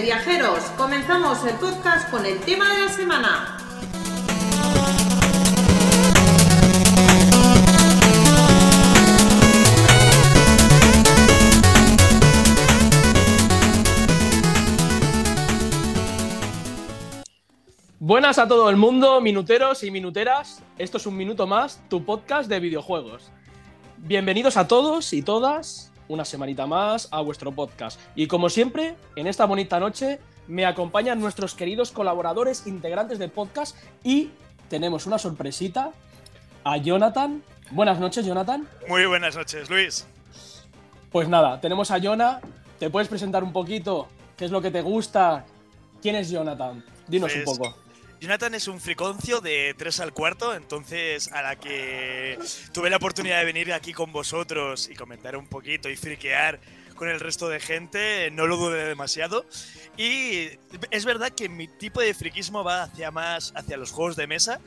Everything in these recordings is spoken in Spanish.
Viajeros, comenzamos el podcast con el tema de la semana. Buenas a todo el mundo, minuteros y minuteras. Esto es un minuto más, tu podcast de videojuegos. Bienvenidos a todos y todas una semanita más a vuestro podcast. Y como siempre, en esta bonita noche me acompañan nuestros queridos colaboradores integrantes del podcast y tenemos una sorpresita a Jonathan. Buenas noches, Jonathan. Muy buenas noches, Luis. Pues nada, tenemos a Jonah. ¿Te puedes presentar un poquito? ¿Qué es lo que te gusta? ¿Quién es Jonathan? Dinos un pues, poco. Jonathan es un friconcio de 3 al cuarto, entonces a la que tuve la oportunidad de venir aquí con vosotros y comentar un poquito y friquear con el resto de gente, no lo dudé demasiado. Y es verdad que mi tipo de friquismo va hacia más hacia los juegos de mesa,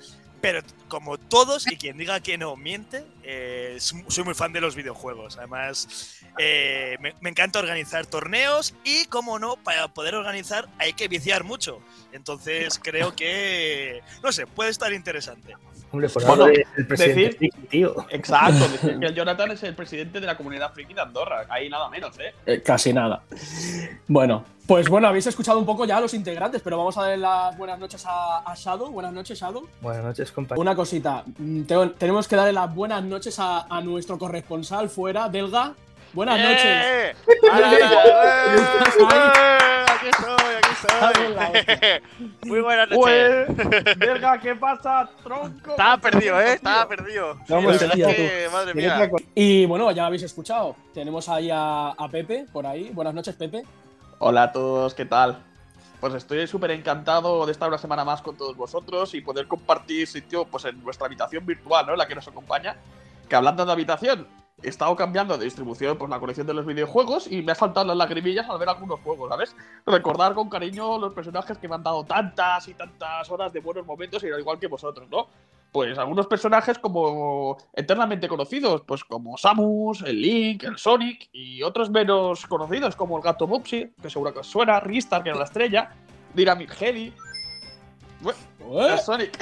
pero como todos, y quien diga que no miente, eh, soy muy fan de los videojuegos. Además, eh, me, encanta organizar torneos y, como no, para poder organizar hay que viciar mucho. Entonces, creo que, no sé, puede estar interesante. Hombre, por bueno, el presidente decir, tío. Exacto, decir que el Jonathan es el presidente de la comunidad friki de Andorra. Ahí nada menos, ¿eh? ¿eh? Casi nada. Bueno, pues bueno, habéis escuchado un poco ya a los integrantes, pero vamos a dar las buenas noches a, Shadow. Buenas noches, Shadow. Buenas noches, compañero. Una cosita, mm, tenemos que darle las buenas noches a, nuestro corresponsal fuera, Delga. Buenas ¡Eh! noches. aquí estoy, aquí estoy. Muy buenas noches. Delga, ¿qué pasa, tronco? Estaba perdido, ¿eh? Estaba perdido. madre mía. Y bueno, ya habéis escuchado. Tenemos ahí a Pepe por ahí. Buenas noches, Pepe. Hola a todos, ¿qué tal? Pues estoy súper encantado de estar una semana más con todos vosotros y poder compartir sitio pues, en nuestra habitación virtual, ¿no? La que nos acompaña. Que hablando de habitación, he estado cambiando de distribución por la colección de los videojuegos y me ha saltado las lagrimillas al ver algunos juegos, ¿sabes? Recordar con cariño los personajes que me han dado tantas y tantas horas de buenos momentos y al igual que vosotros, ¿no? pues algunos personajes como eternamente conocidos, pues como Samus, el Link, el Sonic y otros menos conocidos como el gato Bubsy, que seguro que os suena, Ristar, que era la estrella, Dynamite Heavy, el Sonic.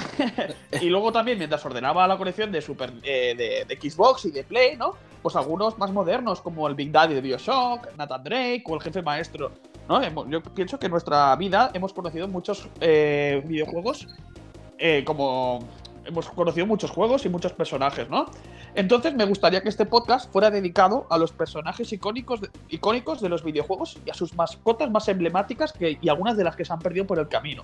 y luego también, mientras ordenaba la colección de, Super, eh, de, Xbox y de Play, ¿no? Pues algunos más modernos, como el Big Daddy de Bioshock, Nathan Drake o el jefe maestro. ¿no? Yo pienso que en nuestra vida hemos conocido muchos eh, videojuegos eh, como hemos conocido muchos juegos y muchos personajes, ¿no? Entonces me gustaría que este podcast fuera dedicado a los personajes icónicos de, icónicos de los videojuegos y a sus mascotas más emblemáticas que, y algunas de las que se han perdido por el camino.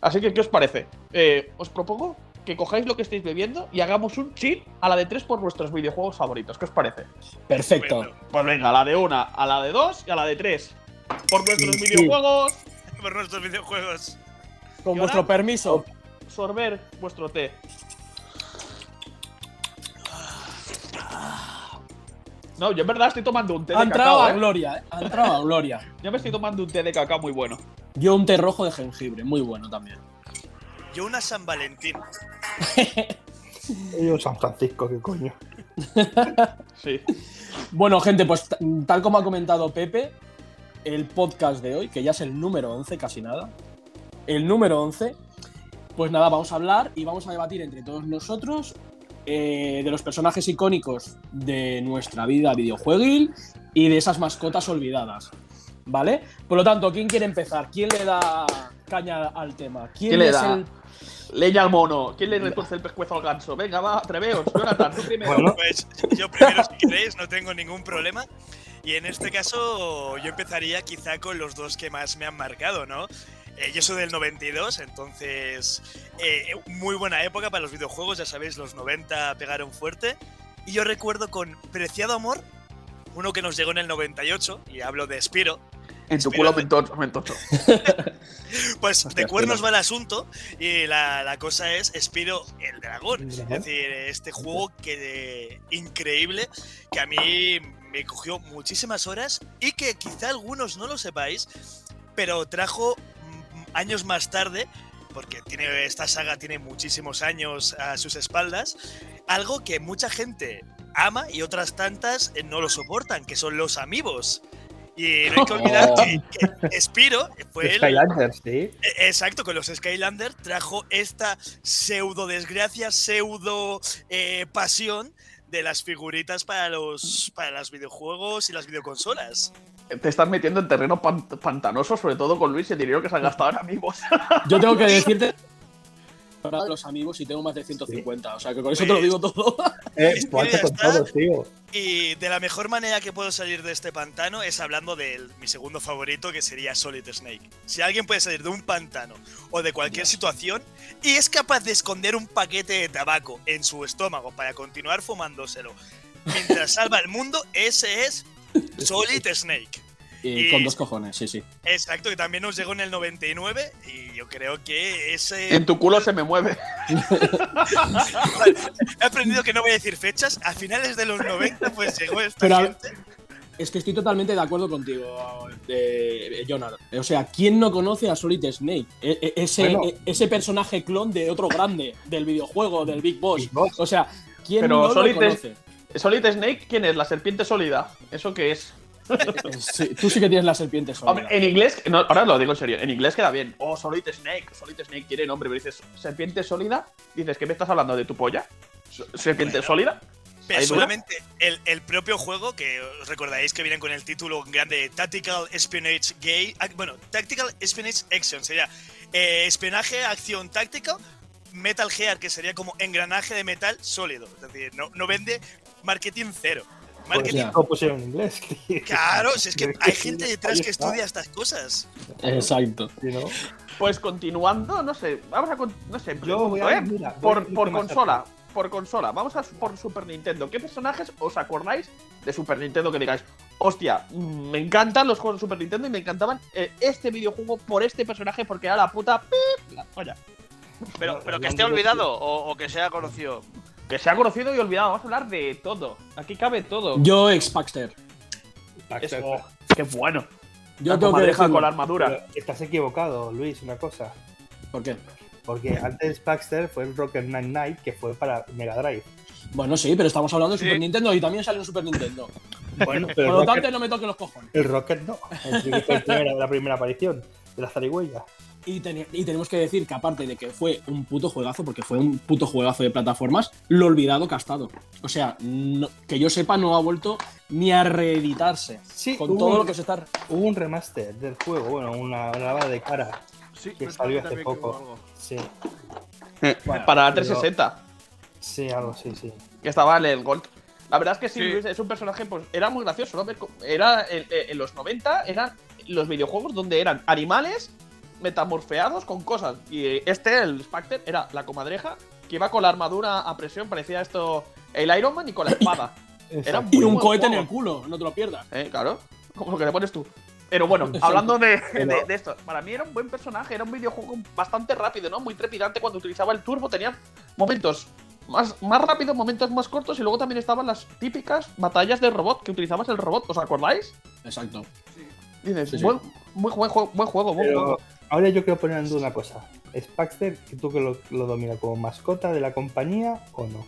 Así que, ¿qué os parece? Eh, os propongo que cojáis lo que estáis bebiendo y hagamos un chill a la de tres por vuestros videojuegos favoritos. ¿Qué os parece? Perfecto. pues venga, a la de una, a la de dos y a la de tres. Por nuestros videojuegos. Por nuestros videojuegos. Con vuestro permiso sorber vuestro té. No, yo en verdad estoy tomando un té de cacao. Ha entrado a ¿eh? Gloria. Ha entrado a Gloria. yo me estoy tomando un té de cacao muy bueno. Yo un té rojo de jengibre, muy bueno también. Yo una San Valentín. yo San Francisco, qué coño. sí. Bueno, gente, pues tal como ha comentado Pepe, el podcast de hoy, que ya es el número 11, casi nada. El número 11 pues nada, vamos a hablar y vamos a debatir entre todos nosotros eh, de los personajes icónicos de nuestra vida videojueguil y de esas mascotas olvidadas. ¿Vale? Por lo tanto, ¿quién quiere empezar? ¿Quién le da caña al tema? ¿Quién, le da? Leña al mono. ¿Quién le retuerce el pescuezo al ganso? Venga, va, atreveos. Jonathan, tú primero. Pues yo primero, si queréis, no tengo ningún problema. Y en este caso, yo empezaría quizá con los dos que más me han marcado, ¿no? Eh, yo soy del 92, entonces eh, muy buena época para los videojuegos, ya sabéis, los 90 pegaron fuerte. Y yo recuerdo con preciado amor uno que nos llegó en el 98, y hablo de Spiro. En tu Spiro culo de- mentocho. Pues de cuernos Spiro. va el asunto, y la, la cosa es Spiro el dragón. ¿El Es decir, este juego que increíble, que a mí me cogió muchísimas horas y que quizá algunos no lo sepáis, pero trajo años más tarde, porque tiene, esta saga tiene muchísimos años a sus espaldas, algo que mucha gente ama y otras tantas eh, no lo soportan, que son los amigos. Y no hay que olvidar que, que Spiro fue el, Skylanders, sí. e- Exacto, con los Skylander trajo esta pseudo desgracia, pseudo eh, pasión de las figuritas para los para los videojuegos y las videoconsolas. Te estás metiendo en terreno pan- pantanoso, sobre todo con Luis y el dinero que se han gastado en amigos. Yo tengo que decirte. Para los amigos y tengo más de 150. O sea que con eso te lo digo todo. Eh, Es que Juancho ya con está. todos, tío. Y de la mejor manera que puedo salir de este pantano es hablando de mi segundo favorito, que sería Solid Snake. Si alguien puede salir de un pantano o de cualquier situación y es capaz de esconder un paquete de tabaco en su estómago para continuar fumándoselo mientras salva el mundo, ese es Solid Snake. Y Y- con dos cojones, sí, sí. Exacto, que también nos llegó en el 99 y yo creo que ese... En tu culo se me mueve. He aprendido que no voy a decir fechas, a finales de los 90 pues llegó esta Pero a- gente. Es que estoy totalmente de acuerdo contigo, eh, Jonah. O sea, ¿quién no conoce a Solid Snake? E- e- ese, Bueno. e- ese personaje clon de otro grande del videojuego, del Big Boss. Big Boss. O sea, ¿quién Pero no Solid lo conoce? Solid Snake, ¿quién es? La serpiente sólida. ¿Eso qué es? Sí, tú sí que tienes la serpiente sólida. Hombre, en inglés, no, ahora lo digo en serio, en inglés queda bien. Oh, Solid Snake, Solid Snake tiene nombre, pero dices serpiente sólida, dices, ¿qué me estás hablando de tu polla? ¿Serpiente Bueno. sólida? Pero solamente el, el propio juego, que os recordáis que vienen con el título grande Tactical Espionage Gay. ah, Bueno, Tactical Espionage Action sería eh, espionaje, acción táctica. Metal Gear, que sería como engranaje de metal sólido. Es decir, no, no vende marketing cero. Pues Marketing. lo pusieron en inglés. tío. Claro, si es que hay gente detrás que estudia estas cosas. Exacto. ¿sí, no? Pues continuando, no sé, vamos a. No sé, Yo voy a- ¿eh? mira, voy a por, consola. Por consola, vamos a por Super Nintendo. ¿Qué personajes os acordáis de Super Nintendo que digáis, hostia, me encantan los juegos de Super Nintendo y me encantaban eh, este videojuego por este personaje porque era la puta pip, la polla? Pero, pero que esté olvidado o, o que sea conocido. Que se ha conocido y olvidado, vamos a hablar de todo. Aquí cabe todo. Yo, ex Paxter. Eso, qué bueno. Yo la tengo que decirlo. con la armadura. Pero estás equivocado, Luis, una cosa. ¿Por qué? Porque antes Baxter fue el Rocket Knight Knight, que fue para Mega Drive. Bueno, sí, pero estamos hablando de Sí. Super Nintendo y también sale en Super Nintendo. Bueno, Por pero lo el tanto, no me toquen los cojones. el Rocket no. El la primera aparición de la zarigüeya. Y, tenemos que decir que aparte de que fue un puto juegazo, porque fue un puto juegazo de plataformas, lo olvidado que ha estado. O sea, no- que yo sepa, no ha vuelto ni a reeditarse. Sí, con todo un- lo que se está. Hubo un remaster del juego, bueno, una lavada de cara. Sí, Que salió hace poco. Sí, Bueno, para la pero- 360. sí, algo, sí, sí. que estaba en el Gold. La verdad es que sí, Sí. Luis, es un personaje, pues era muy gracioso, ¿no? Era en, en los 90 eran los videojuegos donde eran animales metamorfeados con cosas. Y este, el Spectre, era la comadreja que iba con la armadura a presión, parecía esto el Iron Man y con la espada. Era. Y un cohete en juego. el culo, no te lo pierdas. Eh, claro, como lo que le pones tú. Pero bueno, hablando de, de- de esto, para mí era un buen personaje, era un videojuego bastante rápido, ¿no? Muy trepidante cuando utilizaba el turbo, tenía momentos más, más rápidos, momentos más cortos y luego también estaban las típicas batallas de robot que utilizabas el robot, ¿os acordáis? Exacto. Dices, Sí, sí. buen, muy buen juego, buen juego, buen Pero juego. Ahora yo quiero poner en duda una cosa. ¿Es que tú que lo, lo dominas como mascota de la compañía o no?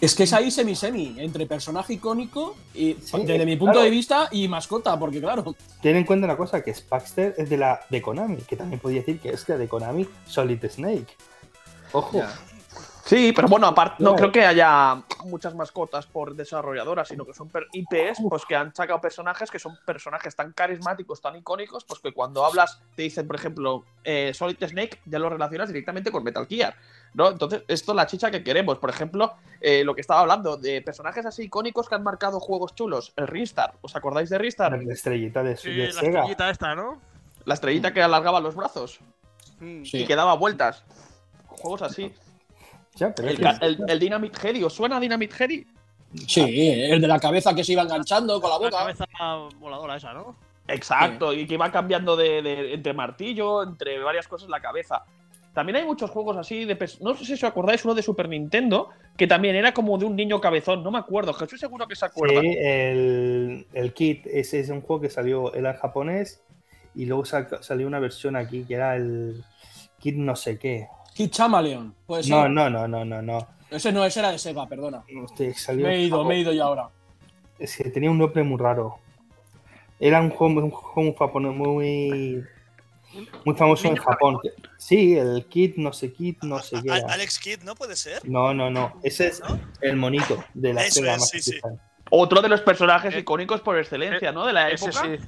Es que es ahí semi-semi, entre personaje icónico y, Sí, desde eh, mi punto claro. de vista, y mascota, porque claro. Ten en cuenta una cosa, que Baxter es de la de Konami, que también podría decir que es la de Konami Solid Snake. Ojo. Sí, pero bueno, aparte, no creo que haya muchas mascotas por desarrolladoras, sino que son IPs pues, que han sacado personajes que son personajes tan carismáticos, tan icónicos, pues que cuando hablas te dicen, por ejemplo, eh, Solid Snake, ya lo relacionas directamente con Metal Gear. ¿no? Entonces, esto es la chicha que queremos. Por ejemplo, eh, lo que estaba hablando de personajes así icónicos que han marcado juegos chulos. El Ristar, ¿os acordáis de Ristar? La estrellita de, Sí, de la Sega. estrellita esta, ¿no? La estrellita que alargaba los brazos Mm. Sí. y que daba vueltas. Juegos así. Ya, pero El, es que- ca- el, el Dynamite Heady, ¿os suena Dynamite Heady? Sí, el de la cabeza que se iba enganchando con la La boca. cabeza voladora esa, ¿no? Exacto, y que va cambiando de, de- entre martillo, entre varias cosas la cabeza. También hay muchos juegos así de. No sé si os acordáis uno de Super Nintendo, que también era como de un niño cabezón, no me acuerdo. Jesús seguro que se acuerda. Sí, el, el Kit, ese es un juego que salió, era en japonés y luego sa- salió una versión aquí que era el Kit no sé qué. Kid Chameleon. Pues No, no, no, no, no, no. Ese no, ese era de Sega, perdona. Salió Me he ido, me he ido ya ahora. Es que tenía un nombre muy raro. Era un juego, un juego japonés muy, muy famoso en Japón. Sí, el Kit no sé Kit no sé qué. Era. Alex Kidd, ¿no puede ser? No, no, no. Ese es ¿No? el monito de la Eso Sega es, más sí, sí. Otro de los personajes Eh, icónicos por excelencia, ¿no? De la Ese época. sí,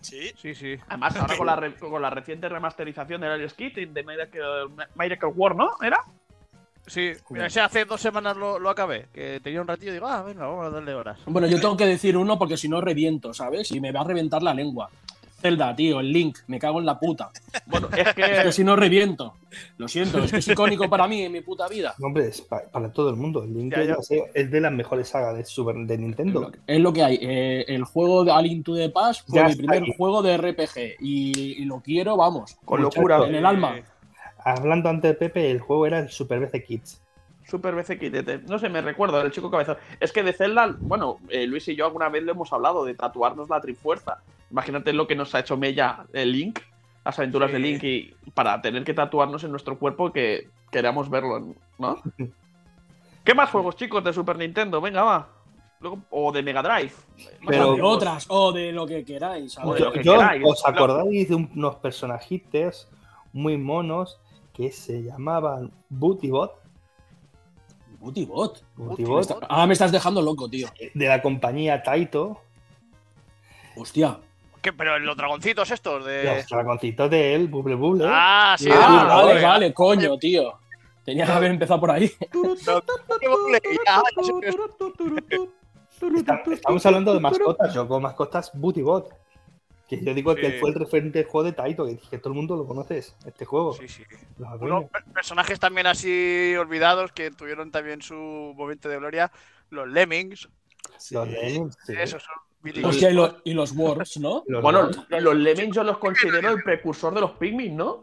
Sí. sí, sí. Además, ahora con la, re- con la reciente remasterización del Alex Kidd de Miracle, Miracle War, ¿no? ¿Era? Sí, mira, ese hace dos semanas lo, lo acabé, que tenía un ratillo y digo, ah, venga, vamos a darle horas. Bueno, yo tengo que decir uno porque si no reviento, ¿sabes? Y me va a reventar la lengua. Zelda, tío, el Link, me cago en la puta. Bueno, es Es que que. si no reviento. Lo siento, es que es icónico para mí en mi puta vida. No, Hombre, es pa- para todo el mundo. El Link Ya, ya. es, de las mejores sagas de, Super, de Es Nintendo. lo que- Es lo que hay. Eh, el juego de Alien to the Past fue Ya mi primer ahí. juego de RPG y, y lo quiero, vamos. Con locura. En el alma. Hablando antes de Pepe, el juego era el Super BC Kids. Super BC Kitete. No sé, me recuerdo, el chico cabezón. Es que de Zelda, bueno, eh, Luis y yo alguna vez le hemos hablado de tatuarnos la Trifuerza. Imagínate lo que nos ha hecho Mella el Link, las aventuras Sí. de Link, y para tener que tatuarnos en nuestro cuerpo que queramos verlo, ¿no? ¿Qué más juegos, chicos, de Super Nintendo? Venga, va. Luego- o de Mega Drive. Pero- O de otras, o de lo que queráis. ¿sabes? Joder, lo que Yo- queráis. ¿Os acordáis de unos personajitos muy monos que se llamaban Bootybot? Bootybot. Bootybot, Está- Ah, me estás dejando loco, tío. de la compañía Taito. Hostia. ¿Qué, pero los dragoncitos estos de. Los dragoncitos de él, Bubble Bubble. Ah, sí, Ah, de- vale, vale, coño, tío. Tenía que haber empezado por ahí. Estamos hablando de mascotas. Yo con mascotas Bootybot. Que yo digo que Sí. fue el referente del juego de Taito, que, que todo el mundo lo conoce, este juego. Sí, sí. Unos personajes también así olvidados que tuvieron también su momento de gloria. Los Lemmings. Los Lemmings, sí. Esos son. Hostia, y, los- y los Worms, ¿no? Los Bueno, los Lemmings yo los considero el precursor de los Pikmin, ¿no?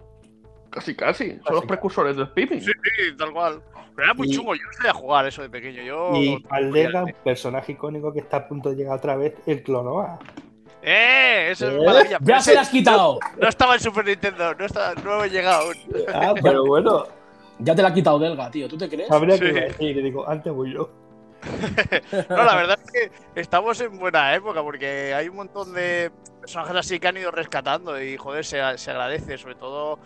Casi, casi. Son los precursores de los Pikmin. Sí, sí, tal cual. Pero era muy Y- chungo, yo no sabía jugar eso de pequeño. Yo. Y Aldega, un personaje icónico que está a punto de llegar otra vez, el Clonoa. ¡Eh! Eso ¿Eh? es maravilla. ¡Ya se las has quitado! No estaba en Super Nintendo, no, estaba, no he llegado aún. Ah, pero bueno, Ya te la ha quitado Delga, tío. ¿Tú te crees? habría que decir, digo, antes voy yo. No, la verdad es que estamos en buena época porque hay un montón de personajes así que han ido rescatando y joder, se, se agradece, sobre todo,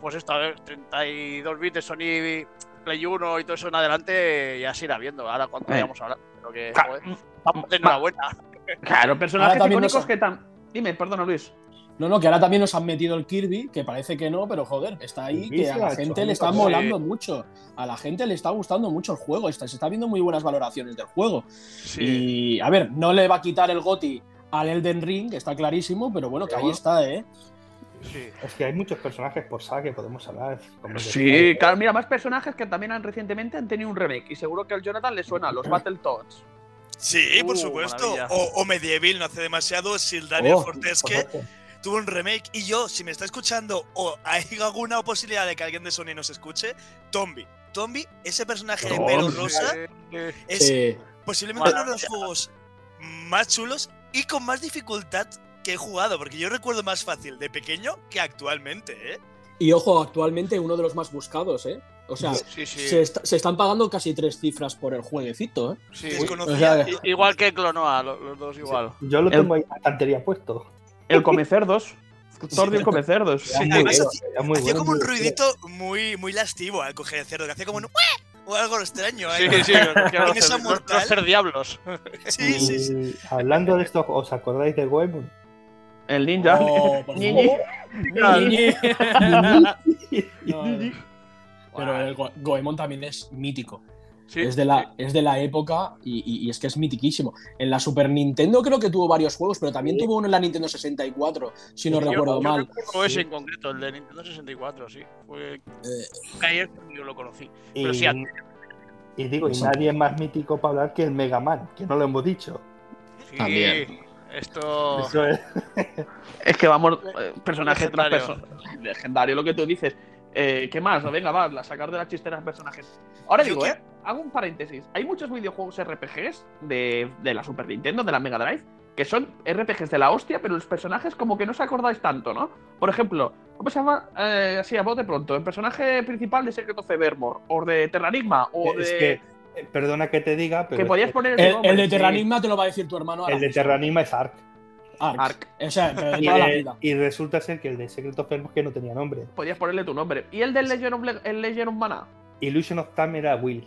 pues esto, a ver, 32 bits de Sony Play 1 y todo eso en adelante ya se irá viendo, ahora cuando Eh. vayamos a hablar. Pero que, joder, vamos de enhorabuena. Claro, personajes Ahora icónicos que tan. Dime, perdona, Luis. No, no, que ahora también nos han metido el Kirby, que parece que no, pero joder, está ahí, que a la gente le está sí. molando mucho. A la gente le está gustando mucho el juego, está, se está viendo muy buenas valoraciones del juego. Sí. Y, a ver, no le va a quitar el GOTI al Elden Ring, está clarísimo, pero bueno, que ahí está, ¿eh? sí. Es que hay muchos personajes por saga que podemos hablar. como Sí, claro, mira, más personajes que también han recientemente han tenido un remake. Y seguro que al Jonathan le suena los Battletoads. Sí, por Uh, supuesto. O, o Medieval, no hace demasiado. Si Daniel Oh, Fortesque Correcto. Tuvo un remake. Y yo, si me está escuchando o hay alguna posibilidad de que alguien de Sony nos escuche, Tombi. Tombi, ese personaje de pelo rosa, Eh, es Sí. posiblemente uno de los juegos más chulos y con más dificultad que he jugado. Porque yo recuerdo más fácil de pequeño que actualmente, ¿eh? Y ojo, actualmente uno de los más buscados, ¿eh? O sea, sí, sí. se, está- se están pagando casi tres cifras por el jueguecito, ¿eh? sí. O sea, Igual que Clonoa, lo- los, dos igual. Yo lo El- tengo ahí en la estantería puesto. El Comecerdos. Tordi el Comecerdos. Era muy además bueno, hacía- era muy Hacía bueno, como un ruidito muy, muy lastivo al coger el cerdo, que hacía como un o algo extraño. Sí, ahí. sí, En esa los, mortal. los cerdiablos. sí, sí, sí. Hablando de esto, ¿os acordáis de Goemon? El ninja. Oh, Pero el Go- Goemon también es mítico. Sí, es, de la, es de la época y, y- y es que es mitiquísimo. En la Super Nintendo creo que tuvo varios juegos, pero también Sí. tuvo uno en la Nintendo 64, si no Yo- recuerdo yo mal. recuerdo ese en concreto, el de Nintendo 64, sí. Fue Eh. ayer yo lo conocí. Pero sí, Y digo, y nadie es más mítico para hablar que el Mega Man, que no lo hemos dicho. Sí, También. Esto. Eso es. Es que vamos, eh, personaje tras personaje. Legendario, lo que tú dices. Eh, ¿Qué más? Venga, va, a sacar de la chistera personajes. Ahora digo, eh, hago un paréntesis. Hay muchos videojuegos RPGs de, de la Super Nintendo, de la Mega Drive, que son RPGs de la hostia, pero los personajes como que no os acordáis tanto, ¿no? Por ejemplo, ¿cómo se llama? Eh, así, a voz de pronto, el personaje principal de Secret of Evermore, o de Terranigma, o de... Es que, eh, perdona que te diga, pero que podías poner... El, nombre, el de sí. Terranigma te lo va a decir tu hermano. ahora el de. Terranigma es Ark. Ark. Ark. O sea, pero de Y, toda la de- vida. y resulta ser que el de Secret of que no tenía nombre. Podías ponerle tu nombre. ¿Y el del Legend of, Le- el Legend of Mana? Illusion of Time era Will.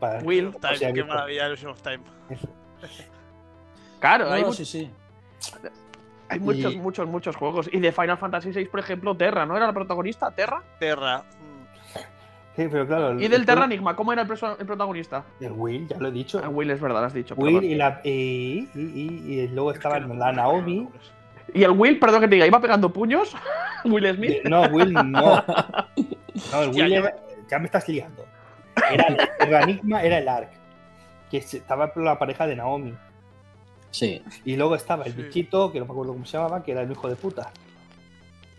Para- Will, o Time, sea, qué maravilla, Illusion of Time. Claro, No, hay, sí, sí. hay muchos, Y- muchos, muchos juegos. Y de Final Fantasy VI, por ejemplo, Terra, ¿no era la protagonista? ¿Terra? Terra. Sí, pero claro. el- ¿Y del el- Terranigma? ¿Cómo era el, el protagonista? El Will, ya lo he dicho. Ah, Will es verdad, lo has dicho. Will y, la, y, y- y- y luego estaba Es que no- la Naomi. ¿Y el Will, perdón que te diga, iba pegando puños? Will Smith. No, Will no. No, el Will era- ya me estás liando. Era el Terranigma era el Ark. Que estaba por la pareja de Naomi. Sí, Y luego estaba el Sí. bichito, que no me acuerdo cómo se llamaba, que era el hijo de puta.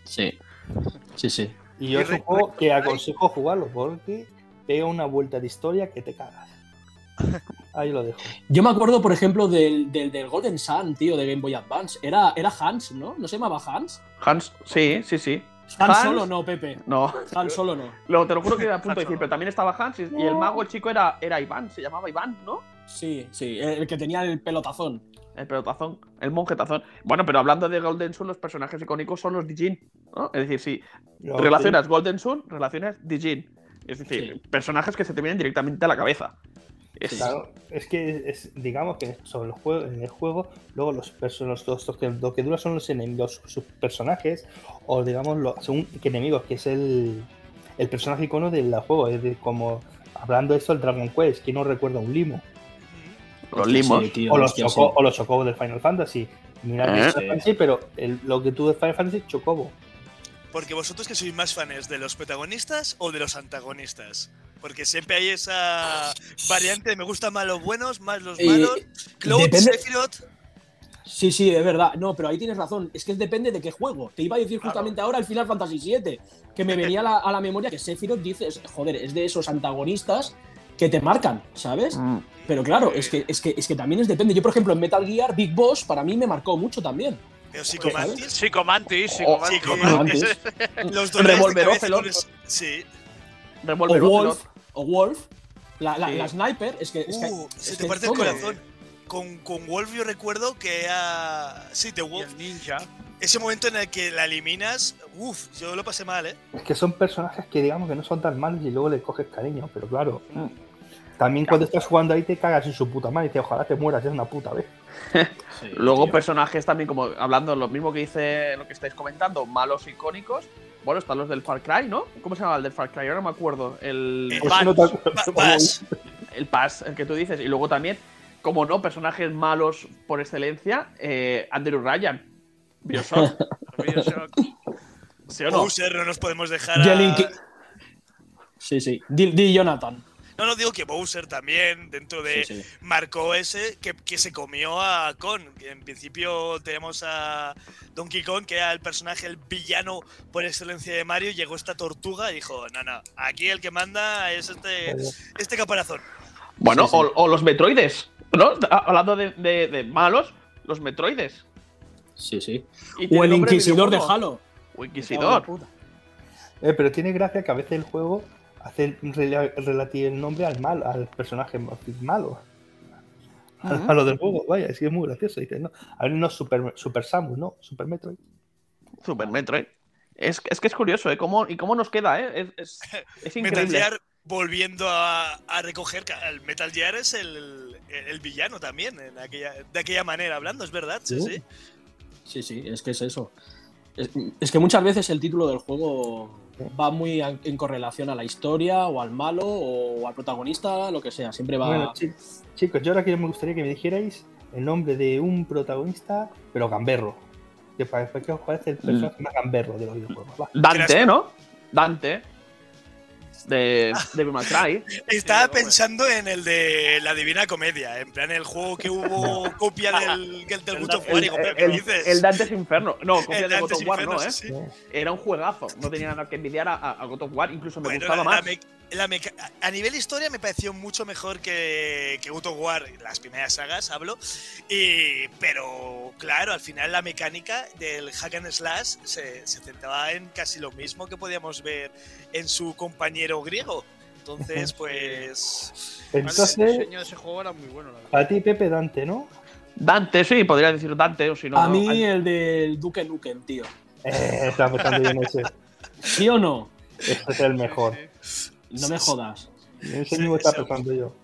sí. Sí, sí. Y yo juego que aconsejo jugarlo porque pega una vuelta de historia que te cagas. Ahí lo dejo. Yo me acuerdo, por ejemplo, del, del, del Golden Sun, tío, de Game Boy Advance. Era, era Hans, ¿no? ¿No se llamaba Hans? Hans, sí, sí, sí. Han Hans. solo no, Pepe. No, Han solo no. lo, te lo juro que era a punto de decir, pero también estaba Hans y, y el mago, chico, era, era Iván, se llamaba Iván, ¿no? Sí, sí, el que tenía el pelotazón. El pelotazón, el monjetazón. Bueno, pero hablando de Golden Sun, los personajes icónicos son los Dijin, ¿no? Es decir, si relacionas Golden Sun, relacionas Dijin. Es decir, Sí. personajes que se te vienen directamente a la cabeza. Es- Claro, es que es, digamos que sobre el juego, en el juego, luego los personajes, los, los que, lo que dura son los enemigos, sus personajes, o digamos, lo, según que enemigos, que es el, el personaje icono del juego. Es decir, como hablando de esto, el Dragon Quest, que no recuerda un limo. Los limos. Sí, tío, o, los hostia, choco, sí. o los chocobos del Final Fantasy. Mira, Eh. Final Fantasy, pero el- lo que tú de Final Fantasy, chocobo. Porque vosotros que sois más fans de los protagonistas o de los antagonistas. Porque siempre hay esa variante de me gustan más los buenos, más los Eh, malos. Cloud, Sephiroth. Sí, sí, es verdad. No, pero ahí tienes razón. Es que depende de qué juego. Te iba a decir Claro. justamente ahora el Final Fantasy VII, que me venía a la, a la memoria que Sephiroth dices, joder, es de esos antagonistas que te marcan, ¿sabes? Mm. Pero claro, es que, es, que, es que también es depende. Yo, por ejemplo, en Metal Gear, Big Boss para mí me marcó mucho también. Pero Psicomantis. Psicomantis, Oh, Psicomantis. Psicomantis. Los dolores de Revolver Sí. O Wolf, o Wolf. La, la, Sí. la Sniper, es que. Es que Uh, se es te que parte el corazón. Con, con Wolf yo recuerdo que era... Sí, The Wolf. el ninja. Ese momento en el que la eliminas, uff, yo lo pasé mal, ¿eh? Es que son personajes que digamos que no son tan malos y luego le coges cariño, pero claro. También cuando estás jugando ahí te cagas en su puta madre y dices, ojalá te mueras, es una puta vez. Sí, Luego tío. personajes también, como hablando lo mismo que dice lo que estáis comentando, malos icónicos. Bueno, están los del Far Cry, ¿no? ¿Cómo se llama el del Far Cry? Ahora no me acuerdo. El, Eh, no te- Va- Vas. el Pass, el que tú dices. Y luego también, como no, personajes malos por excelencia, eh, Andrew Ryan. Bioshock. Bioshock. ¿Sí o no? No nos podemos dejar a... Sí, sí. Di, di Jonathan. No, no digo que Bowser también, dentro de Sí, sí. marcó ese que, que se comió a Kong. Que en principio tenemos a Donkey Kong, que era el personaje, el villano por excelencia de Mario. y Llegó esta tortuga y dijo: No, no, aquí el que manda es este, este caparazón. Bueno, Sí, sí. O, o los Metroides, ¿no? Hablando de, de- de malos, los Metroides. Sí, sí. O el Inquisidor de. Halo. O Inquisidor. Eh, pero tiene gracia que a veces el juego hace rela- relativo el nombre al mal, al personaje ma- malo. A- Ujú. A lo del juego, vaya, es que es muy gracioso. Dices, no, a ver, no Super, Super Samus, no, Super Metroid. Super Metroid. Es, es que es curioso, ¿eh? Cómo, y cómo nos queda, ¿eh? Es, es, es Metal. Gear, volviendo a, a recoger, el Metal Gear es el, el- el villano también, en aquella, de aquella manera hablando, es verdad, sí, Sí. sí. Sí, sí, es que es eso. Es, es que muchas veces el título del juego va muy a- en correlación a la historia o al malo o al protagonista, lo que sea. Siempre va. Bueno, chi- chicos, yo ahora que me gustaría que me dijerais el nombre de un protagonista, pero gamberro. Que pa- que os parece el personaje más gamberro de los videojuegos. Va. Dante, ¿no? Dante. De Devil May Cry. Estaba pensando en el de la Divina Comedia, en plan el juego que hubo copia del, del, del digo, ¿pero ¿qué el, dices? el Dante's Inferno. No, copia El de God of War, Inferno, no, ¿eh? sí, sí. Era un juegazo. No tenía nada que envidiar a, a God of War. Incluso me Bueno, gustaba la- más. La a nivel historia me pareció mucho mejor que, que of War, las primeras sagas hablo, y, pero claro, al final la mecánica del hack and slash se, se centraba en casi lo mismo que podíamos ver en su compañero griego. Entonces, pues... El Entonces, diseño de ese juego era muy bueno, la verdad. para ti, Pepe Dante, ¿no? Dante, sí, podría decir Dante, o si no. a no. mí el del Duke Nukem, tío. Eh, estaba pensando yo en ese. ¿Sí o no? Este es el mejor. No me jodas. Sí, mismo sí. pensando yo.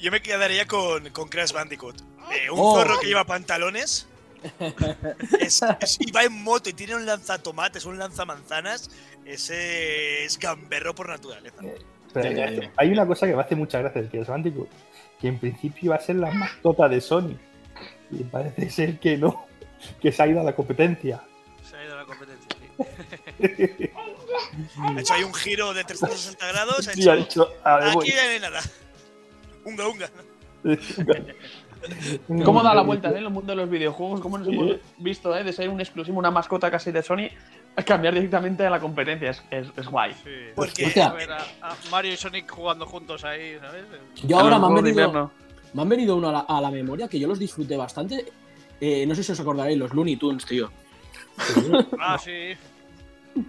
Yo me quedaría con, con Crash Bandicoot. Eh, un Oh. zorro que lleva pantalones. es- es- y va en moto y tiene un lanzatomates, un lanzamanzanas. Ese es gamberro por naturaleza. Pero, Ya, ya, eh, ya. Hay una cosa que me hace mucha gracia del Crash Bandicoot, que en principio iba a ser la mascota de Sony. Y parece ser que no, que se ha ido a la competencia. Se ha ido la competencia, sí. Ha hecho ahí un giro de 360 grados. Ha Sí, ha dicho, a ver, aquí voy. ya no hay nada. Unga, unga. ¿Cómo da la vuelta en el mundo de los videojuegos? ¿Cómo nos hemos visto eh, de ser un exclusivo, una mascota casi de Sony, a cambiar directamente a la competencia? Es, es, es guay. Sí. Porque. A ver a, a Mario y Sonic jugando juntos ahí, ¿sabes? Yo ahora me han, venido, me han venido uno a la, a la memoria que yo los disfruté bastante. Eh, no sé si os acordaréis, los Looney Tunes, tío. Ah, sí.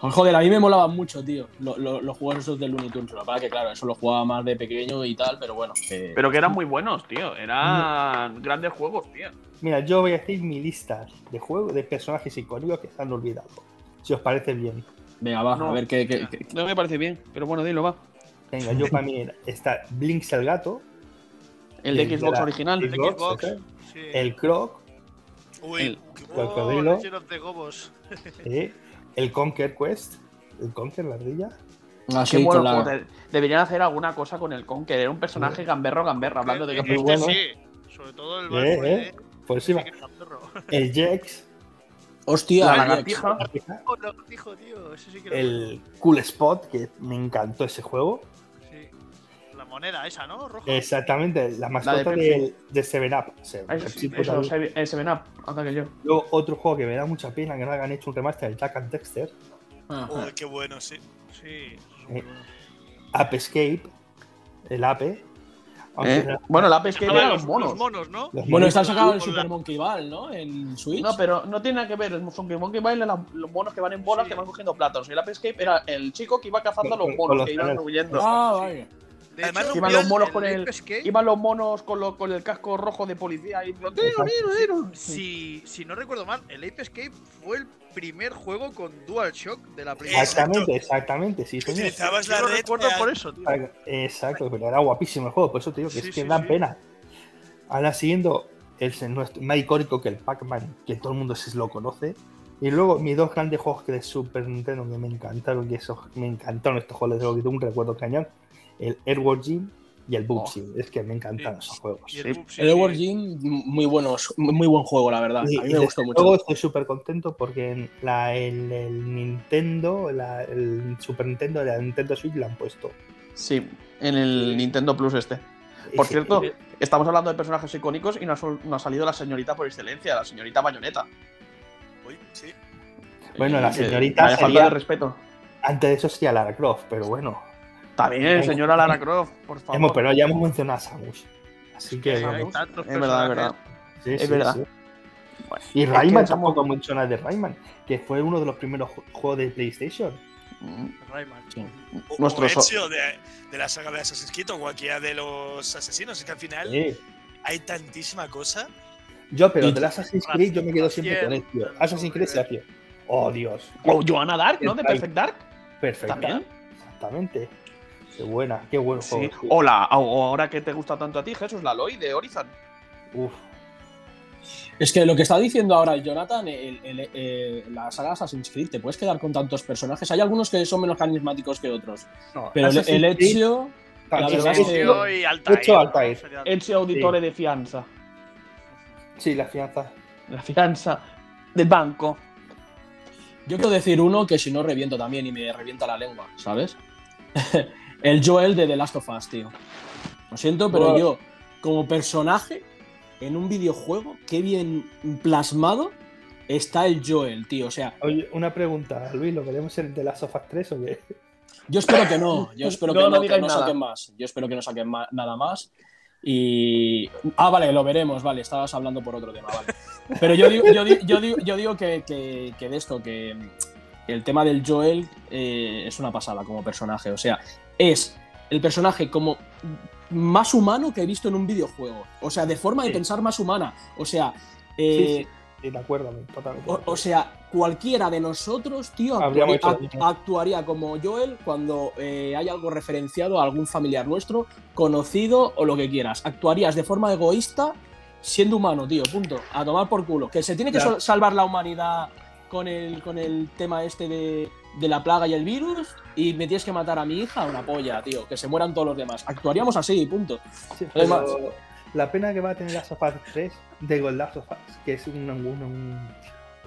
Joder, a mí me molaban mucho, tío, lo- lo- los juegos esos de Looney Tunes. Lo que pasa es que, claro, eso lo jugaba más de pequeño y tal, pero bueno. Pero que eran muy buenos, tío. Eran grandes juegos, tío. Mira, yo voy a decir mi lista de juegos de personajes icónicos que se han olvidado. Si os parece bien. Venga, va, No. a ver qué. qué- qué- No me parece bien, pero bueno, dilo, va. Venga, yo para mí está Blinks el gato, El de Xbox original. El de Xbox, Xbox. Sí. el Croc, Uy, El- qué Oh, eh, el Conquer Quest, el Conquer, la ardilla. Qué bueno, la- joder. Deberían hacer alguna cosa con el Conker. Era un personaje gamberro, gamberro, hablando de Este que bueno. sí. Sobre todo el Eh, Valkyrie, eh. Por eso iba. Sí perro. El Jex, Hostia, la lagartija. El Cool Spot, que me encantó ese juego. La moneda esa, ¿no? Roja. Exactamente, la mascota Pepsi. de, de Seven Up. Se- Eso, Pepsi, sí, pues, eso. Seven eh, Seven Up, anda que yo. Luego otro juego que me da mucha pena que no hayan hecho un remaster, el Jack and Dexter. Uy, qué bueno, sí. Sí, Eh. Ape Escape, el Ape. Eh, Bueno, la pesca Ah, eran los, los monos. los monos, ¿no? los Bueno, monos- está sacado el Con la- Super Monkey Ball, ¿no? En Switch. No, pero no tiene nada que ver. El Monkey Monkey Ball era los monos que van en bolas Sí. que van cogiendo plátanos. Y el Ape Escape era el chico que iba cazando a los Con- con monos los que iban huyendo. Ah, Sí. Vale. De Además, hecho, Iban los monos el- con el el. Iban los monos con, lo- con el casco rojo de policía y "Tiro, tiro, tiro". Si, si no recuerdo mal, el Ape Escape fue el primer juego con DualShock de la PlayStation. Exactamente, exactamente, sí, señor. utilizabas la lo red. recuerdo por eso, tío. Exacto, pero era guapísimo el juego, por eso te digo que Sí, es que sí, da sí. pena. Ahora siguiendo el nuestro, más icónico que el Pac-Man, que todo el mundo se lo conoce. Y luego mis dos grandes juegos que de Super Nintendo que me encantaron, que esos, me encantaron estos juegos, les tengo que tengo un recuerdo cañón. El Airworld Gym y el Bubsy. Es que me encantan Sí. esos juegos. Sí. el El Edward Jim, muy, buenos, muy buen juego, la verdad. Y, a mí me gustó mucho. luego estoy súper contento porque en la, el, el Nintendo, la- el Super Nintendo, la Nintendo Switch la han puesto. Sí, en el Nintendo Plus este. Por cierto, estamos hablando de personajes icónicos y nos ha, sol- nos ha salido la señorita por excelencia, la señorita Bayonetta. Uy, sí. Bueno, la señorita Vaya falta de respeto. antes de eso sería Lara Croft, pero bueno. También, señora Lara Croft, por favor. Hemos, pero ya hemos mencionado a Samus. Así que. Tantos Es verdad, es verdad. Sí, es sí, verdad. sí. Bueno, Y es Rayman que somos- tampoco de Rayman, que fue uno de los primeros ju- juegos de PlayStation. Mm, Rayman. Sí. O, Nuestro o Ezio de, de la saga de Assassin's Creed o cualquiera de los asesinos. Es que al final Sí. hay tantísima cosa. Yo, pero Y- de Assassin's Creed yo me quedo siempre con Ezio. Assassin's Creed Sergio. Oh, Dios. O Joanna Dark, ¿no? De Está. Perfect Dark. Perfecto. También. Exactamente. Qué buena, qué buen Sí. juego. Hola, o ahora que te gusta tanto a ti, Jesús, la Aloy de Horizon. Uf. Es que lo que está diciendo ahora Jonathan, el- el- eh, la saga Assassin's Creed, te puedes quedar con tantos personajes. Hay algunos que son menos carismáticos que otros. No, Pero el, el Ezio, la Ezio- verdad es que- Ezio y Altair. Ezio. Altair. Ezio Auditore de Fianza. Sí, la fianza. La fianza del banco. yo quiero decir uno que si no reviento también y me revienta la lengua, ¿sabes? el Joel de The Last of Us, tío. Lo siento, pero yo, como personaje, en un videojuego, qué bien plasmado está el Joel, tío. O sea, Oye, una pregunta, Luis, ¿lo veremos en The Last of Us 3 o qué? yo espero que no. Yo espero No, que no no, que digáis no nada. saquen más. Yo espero que no saquen ma- nada más. Y. Ah, vale, lo veremos, vale. Estabas hablando por otro tema, vale. Pero yo digo, yo digo, yo digo, yo digo que, que- que de esto, que el tema del Joel eh, es una pasada como personaje. O sea, es el personaje como más humano que he visto en un videojuego. O sea, de forma de pensar más humana. O sea, Sí, eh, sí, sí, de acuerdo, totalmente. o, o sea, cualquiera de nosotros, tío, actuaría, como Joel cuando eh, hay algo referenciado a algún familiar nuestro, conocido o lo que quieras. Actuarías de forma egoísta siendo humano, tío, punto. A tomar por culo. Que se tiene que Claro. salvar la humanidad con el, con el tema este de, de la plaga y el virus y me tienes que matar a mi hija, una polla, tío. Que se mueran todos los demás. Actuaríamos así, punto. Sí, Además- la pena que va a tener Last of Us 3 de Gold Last of Us, que es un, un, un-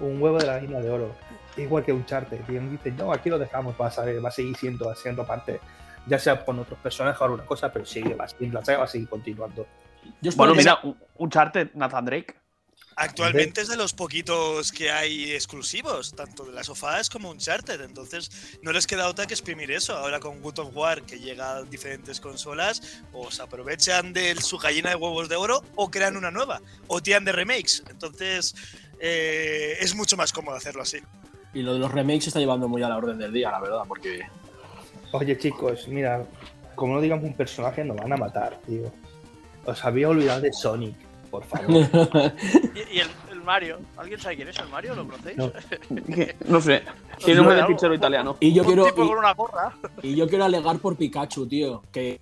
un huevo de la gallina de oro, igual que un charter. Y dicen, no, aquí lo dejamos, va a, salir- va a seguir siendo, siendo parte, ya sea con otros personajes o alguna cosa, pero sigue, va a seguir, la saga va a seguir continuando. Yo Bueno, mira, un, un Charter, Nathan Drake. Actualmente es de los poquitos que hay exclusivos, tanto de las sofás como Uncharted, entonces no les queda otra que exprimir eso. Ahora con Good of War, que llega a diferentes consolas, o se aprovechan de su gallina de huevos de oro o crean una nueva, o tiran de remakes. Entonces eh, es mucho más cómodo hacerlo así. Y lo de los remakes se está llevando muy a la orden del día, la verdad, porque. Oye, chicos, mira, como no digamos un personaje, nos van a matar, tío. Os había olvidado de Sonic, por favor. Y, y el, el Mario. ¿Alguien sabe quién es el Mario? ¿Lo conocéis? No. No sé. Tiene nombre de fichero italiano. y yo quiero. tipo y- con una gorra. Y yo quiero alegar por Pikachu, tío. Que.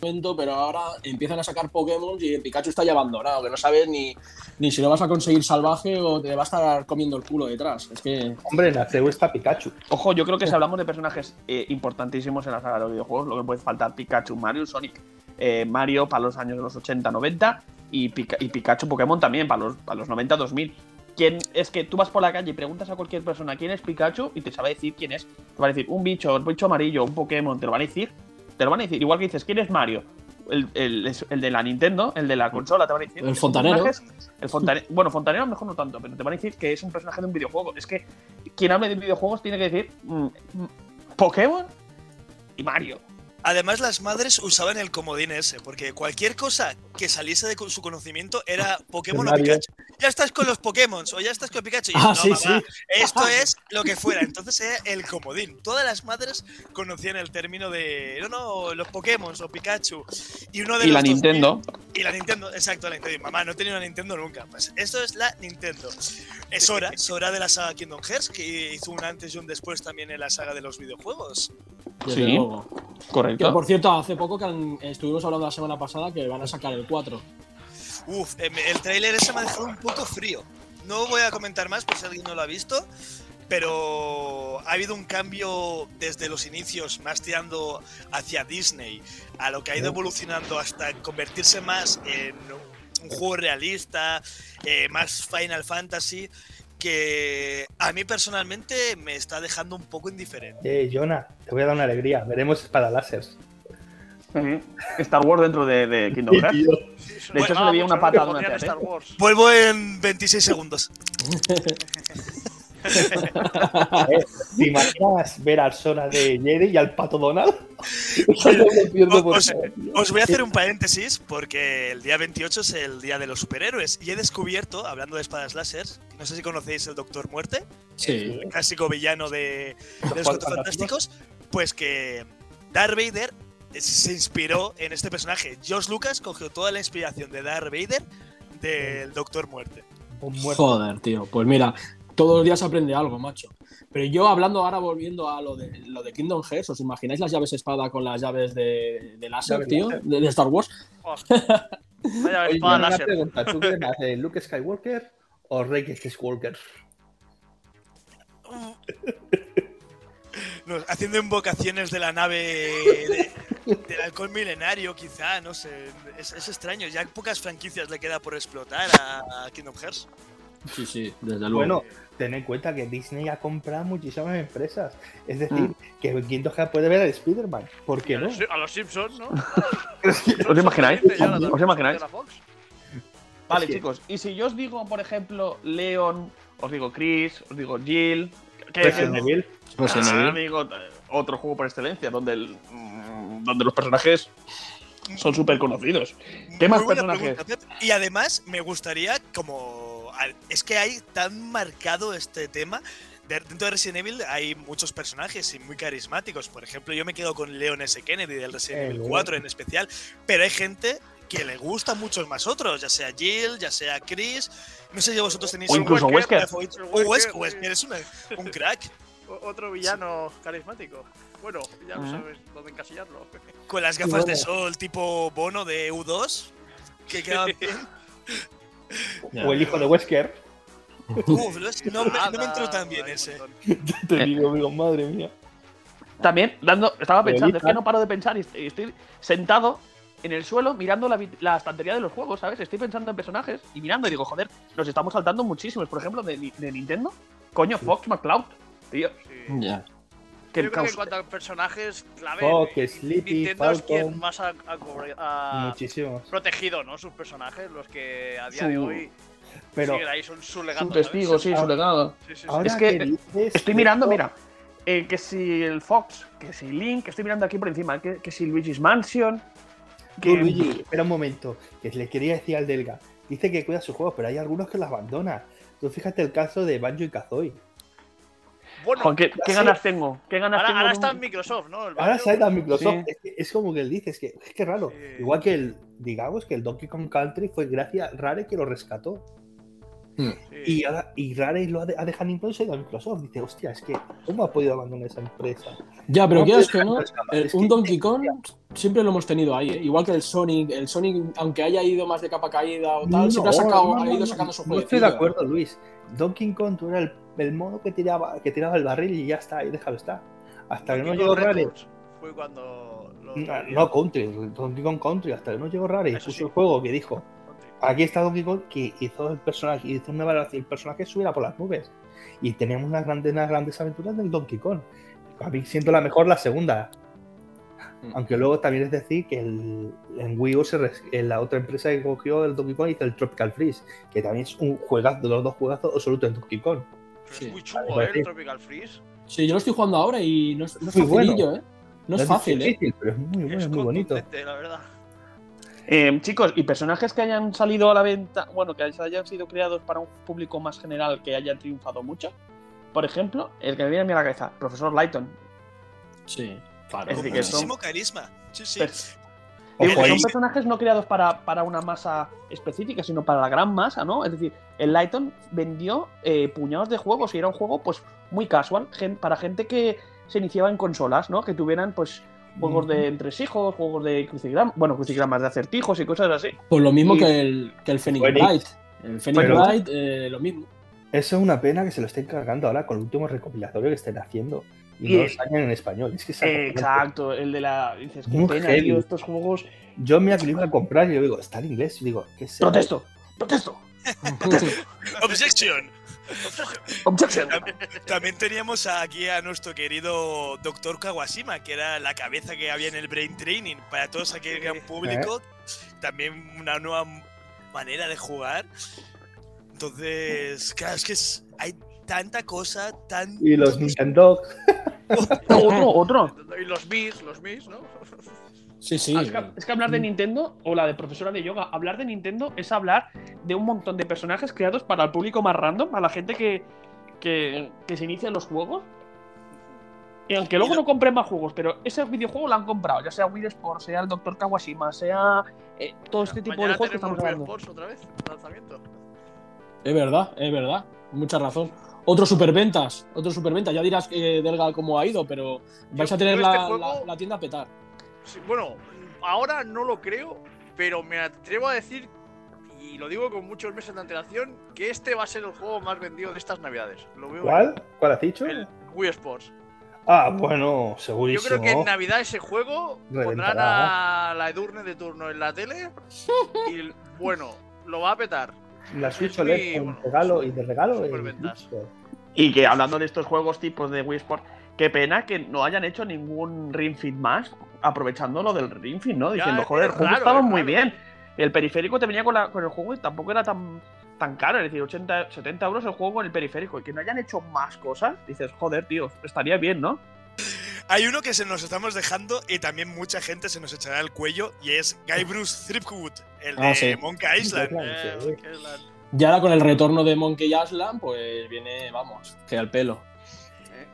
momento, Pero ahora empiezan a sacar Pokémon y el Pikachu está ya abandonado, que no sabes ni, ni si lo vas a conseguir salvaje o te va a estar comiendo el culo detrás. Es que. Hombre, en la CEU está Pikachu. Ojo, yo creo que si hablamos de personajes eh, importantísimos en la saga de los videojuegos, lo que puede faltar Pikachu, Mario, Sonic. Eh, Mario para los años de los 80-90 y, Pika- y Pikachu Pokémon también para los, para los 90-2000. ¿Quién, es que tú vas por la calle y preguntas a cualquier persona quién es Pikachu y te sabe decir quién es. Te va a decir un bicho, un bicho amarillo, un Pokémon, te lo van a decir. Te lo van a decir. Igual que dices, ¿quién es Mario? El, el- el de la Nintendo, el de la consola, te van a decir. El fontanero. El fontanero. Bueno, fontanero mejor no tanto, pero te van a decir que es un personaje de un videojuego. Es que quien hable de videojuegos tiene que decir mm, mm, Pokémon y Mario. Además, las madres usaban el comodín ese, porque cualquier cosa que saliese de su conocimiento era Pokémon o. Pikachu. Ya estás con los Pokémon o ya estás con Pikachu. Y Ah, no, sí, mamá, sí. Esto es lo que fuera. Entonces era el comodín. Todas las madres conocían el término de. No, no, los Pokémon o Pikachu. Y uno de Y los la 2000 Nintendo. Y la Nintendo, exacto, la Nintendo. Mamá, no he tenido una Nintendo nunca. Pues esto es la Nintendo. Es Sora, Sora de la saga Kingdom Hearts, que hizo un antes y un después también en la saga de los videojuegos. Sí. Que por cierto, hace poco que han- estuvimos hablando la semana pasada que van a sacar el 4. Uf, em, el tráiler ese me ha dejado un poco frío. No voy a comentar más por si alguien no lo ha visto, pero ha habido un cambio desde los inicios, más tirando hacia Disney, a lo que ha ido evolucionando hasta convertirse más en un juego realista, eh, más Final Fantasy, que a mí personalmente me está dejando un poco indiferente. Eh, Jonah, te voy a dar una alegría. Veremos espada láseres. Ujú. Star Wars dentro de, de Kingdom Hearts. De hecho, se le veía una patada a una ¿eh? Vuelvo en 26 segundos. ¿Te imaginas ver al Sora de Jedi y al Pato Donald? Os- voy a hacer un paréntesis porque el día 28 es el día de los superhéroes y he descubierto, hablando de espadas láser, no sé si conocéis el Doctor Muerte, Sí. el clásico villano de, de los Cuatro Fantásticos, pues que Darth Vader se inspiró en este personaje. George Lucas cogió toda la inspiración de Darth Vader del Doctor Muerte. Joder, tío. Pues mira, todos los días se aprende algo, macho. Pero yo hablando ahora, volviendo a lo de, lo de Kingdom Hearts, ¿os imagináis las llaves espada con las llaves de, de láser, tío? De, de Star Wars. Vaya Oye, espada una láser. pregunta. ¿Tú qué más, eh, Luke Skywalker o Rey Skywalker? No, haciendo invocaciones de la nave de- del alcohol milenario, quizá, no sé. Es, es extraño. Ya pocas franquicias le queda por explotar a, a Kingdom Hearts. Sí, sí, desde luego. Bueno, ten en cuenta que Disney ha comprado muchísimas empresas. Es decir, que en Quinto G puede ver a Spider-Man. ¿Por qué a, no? a los Simpsons, ¿no? ¿Os imagináis? ¿Os imagináis? Vale, Es que- chicos, y si yo os digo, por ejemplo, Leon, os digo Chris, os digo Jill, ¿qué Evil. Resident Ah, digo, eh, otro juego por excelencia, donde, el, mm, donde los personajes son súper conocidos. ¿Qué más personajes? Y además, me gustaría, como. Es que hay tan marcado este tema. de- Dentro de Resident Evil hay muchos personajes y muy carismáticos. Por ejemplo, yo me quedo con Leon S. Kennedy del Resident Eh, Evil bueno. 4 en especial. Pero hay gente que le gusta muchos más otros, ya sea Jill, ya sea Chris. No sé si vosotros tenéis O un incluso Wesker, O eres una- un crack. Otro villano carismático. Bueno, ya no sabes dónde encasillarlo. Con las gafas de sol tipo Bono de U2. Que quedaban bien. O el hijo de Wesker. Uf, no, me, no me Nada, entró tan bien ese. Te digo, digo, madre mía. También, dando, estaba pensando, es que no paro de pensar y estoy, sentado en el suelo mirando la, estantería de los juegos, ¿sabes? Estoy pensando en personajes y mirando y digo, joder, nos estamos saltando muchísimos. Por ejemplo, de, Ni- de Nintendo. Coño, Fox McCloud, tío. Sí. Ya. Que Yo creo que en cuanto a personajes clave, Fox, Sleepy, Nintendo es quien Falcon. más ha, ha protegido, ¿no? Sus personajes, los que a día Su- de hoy Pero siguen ahí, son su legado. Su testigo, sí, su legado. Sí, sí, sí. ahora Es que Estoy mirando, mira. eh, que si el Fox, que si Link, estoy mirando aquí por encima, que, que si Luigi's Mansion. Que, Tú, Luigi, espera un momento, que le quería decir al Delga. Dice que cuida sus juegos, pero hay algunos que los abandona. Tú fíjate el caso de Banjo y Kazooie. Bueno, ¿qué, qué sí. ganas tengo? ¿Qué ganas ahora, tengo? ahora está en Microsoft, ¿no? El Ahora sale a Microsoft. Sí. Es, que- es como que él dice, es que es que raro. Sí. Igual que el, digamos que el Donkey Kong Country fue gracias a Rare que lo rescató. Sí. Y ahora y Rare lo ha, de- ha dejado y ido a Microsoft. Dice, hostia, es que ¿cómo ha podido abandonar esa empresa? Ya, pero No quieras que no, el- es que- un Donkey Kong siempre lo hemos tenido ahí, ¿eh? igual que el Sonic. El Sonic, aunque haya ido más de capa caída o tal, siempre ha, sacado, no, ha no, ido no, sacando su No juego. estoy de acuerdo, Luis. Donkey Kong tú era el, el mono que tiraba, que tiraba el barril y ya está, y déjalo estar. Hasta que no llegó Rare. Fue cuando. lo- No, no Country, Donkey Kong Country, hasta que no llegó Rare y Eso puso sí. el juego que dijo, aquí está Donkey Kong que hizo el personaje, hizo una evaluación, el personaje subiera por las nubes. Y teníamos unas grandes, unas grandes aventuras del Donkey Kong. A mí siento la mejor la segunda. Mm. Aunque luego también es decir que el, en Wii U se res- en la otra empresa que cogió el Donkey Kong hizo el Tropical Freeze, que también es un juegazo de los dos juegazos absolutos en Donkey Kong. Pero Sí. es muy chungo, Vale, ¿eh? El Tropical Freeze. Sí, yo lo estoy jugando ahora y no es, no es Muy bueno. ¿eh? No, es fácil, ¿eh? difícil, pero es muy bueno, es muy bonito. la verdad. Eh, chicos, y personajes que hayan salido a la venta, bueno, que hayan sido creados para un público más general que hayan triunfado mucho. Por ejemplo, el que me viene a mí a la cabeza, Profesor Lighton. Sí, claro. Es decir, que son- carisma. Sí, sí. Ojo son personajes no creados para, para una masa específica, sino para la gran masa, ¿no? Es decir, el Lighton vendió eh, puñados de juegos y era un juego, pues, muy casual, gen- para gente que se iniciaba en consolas, ¿no? Que tuvieran, pues, juegos de entresijos, juegos de crucigramas, bueno, crucigramas de acertijos y cosas así. Pues lo mismo Y- que el, que el Phoenix. Wright. El Phoenix Pero- Wright, eh, lo mismo. Eso es una pena que se lo estén cargando ahora con el último recopilatorio que estén haciendo. Y, Y- no lo en español. Es que es Eh, exacto, el de la. Dices, qué Muy pena, heavy. tío, estos juegos. Yo lo iba a comprar y yo digo, está en inglés. Y digo, ¿qué es ¡Protesto! ¡Protesto! Objection. ¡Objection! También teníamos aquí a nuestro querido Dr. Kawashima, que era la cabeza que había en el Brain Training para todos aquel gran público. También una nueva manera de jugar. Entonces, claro, es que es- hay tanta cosa, tan. Y los Nintendo. otro, otro. Y los Mis, los Mis, ¿no? Sí, sí. Ah, es, que, es que hablar de Nintendo, o la de profesora de yoga, hablar de Nintendo es hablar de un montón de personajes creados para el público más random, para la gente que, que, que se inicia en los juegos. Y aunque luego no compren más juegos, pero ese videojuego lo han comprado, ya sea Wii Sport, sea el Dr. Kawashima, sea eh, todo este tipo de juegos que estamos Wii hablando. Sports otra vez, lanzamiento. Es verdad, es verdad. Mucha razón. Otro superventas, otro superventas. Ya dirás que Delga cómo ha ido, pero vais Yo- a tener yo la, este juego- la- la tienda a petar. Sí, bueno, ahora no lo creo, pero me atrevo a decir, y lo digo con muchos meses de antelación, que este va a ser el juego más vendido de estas navidades. Lo veo ¿Cuál? ¿Cuál has dicho? El Wii Sports. Ah, bueno, Yo segurísimo. creo que en Navidad ese juego pondrán Reventará. a la Edurne de turno en la tele y bueno, lo va a petar. La Switch OLED con regalo y de regalo. Y que hablando de estos juegos tipos de Wii Sport, qué pena que no hayan hecho ningún Ring Fit más, aprovechando lo del Ring Fit, ¿no? Diciendo, joder, el juego estaba es muy raro. bien. El periférico te venía con, la- con el juego y tampoco era tan, tan caro, es decir, 80, 70 euros el juego con el periférico. Y que no hayan hecho más cosas, dices, joder, tío, estaría bien, ¿no? Hay uno que se nos estamos dejando y también mucha gente se nos echará al cuello y es Guy Bruce Threepwood, el Ah, de sí. Monkey Island. Eh, sí. Y ahora con el retorno de Monkey Island, pues viene, vamos, que al pelo.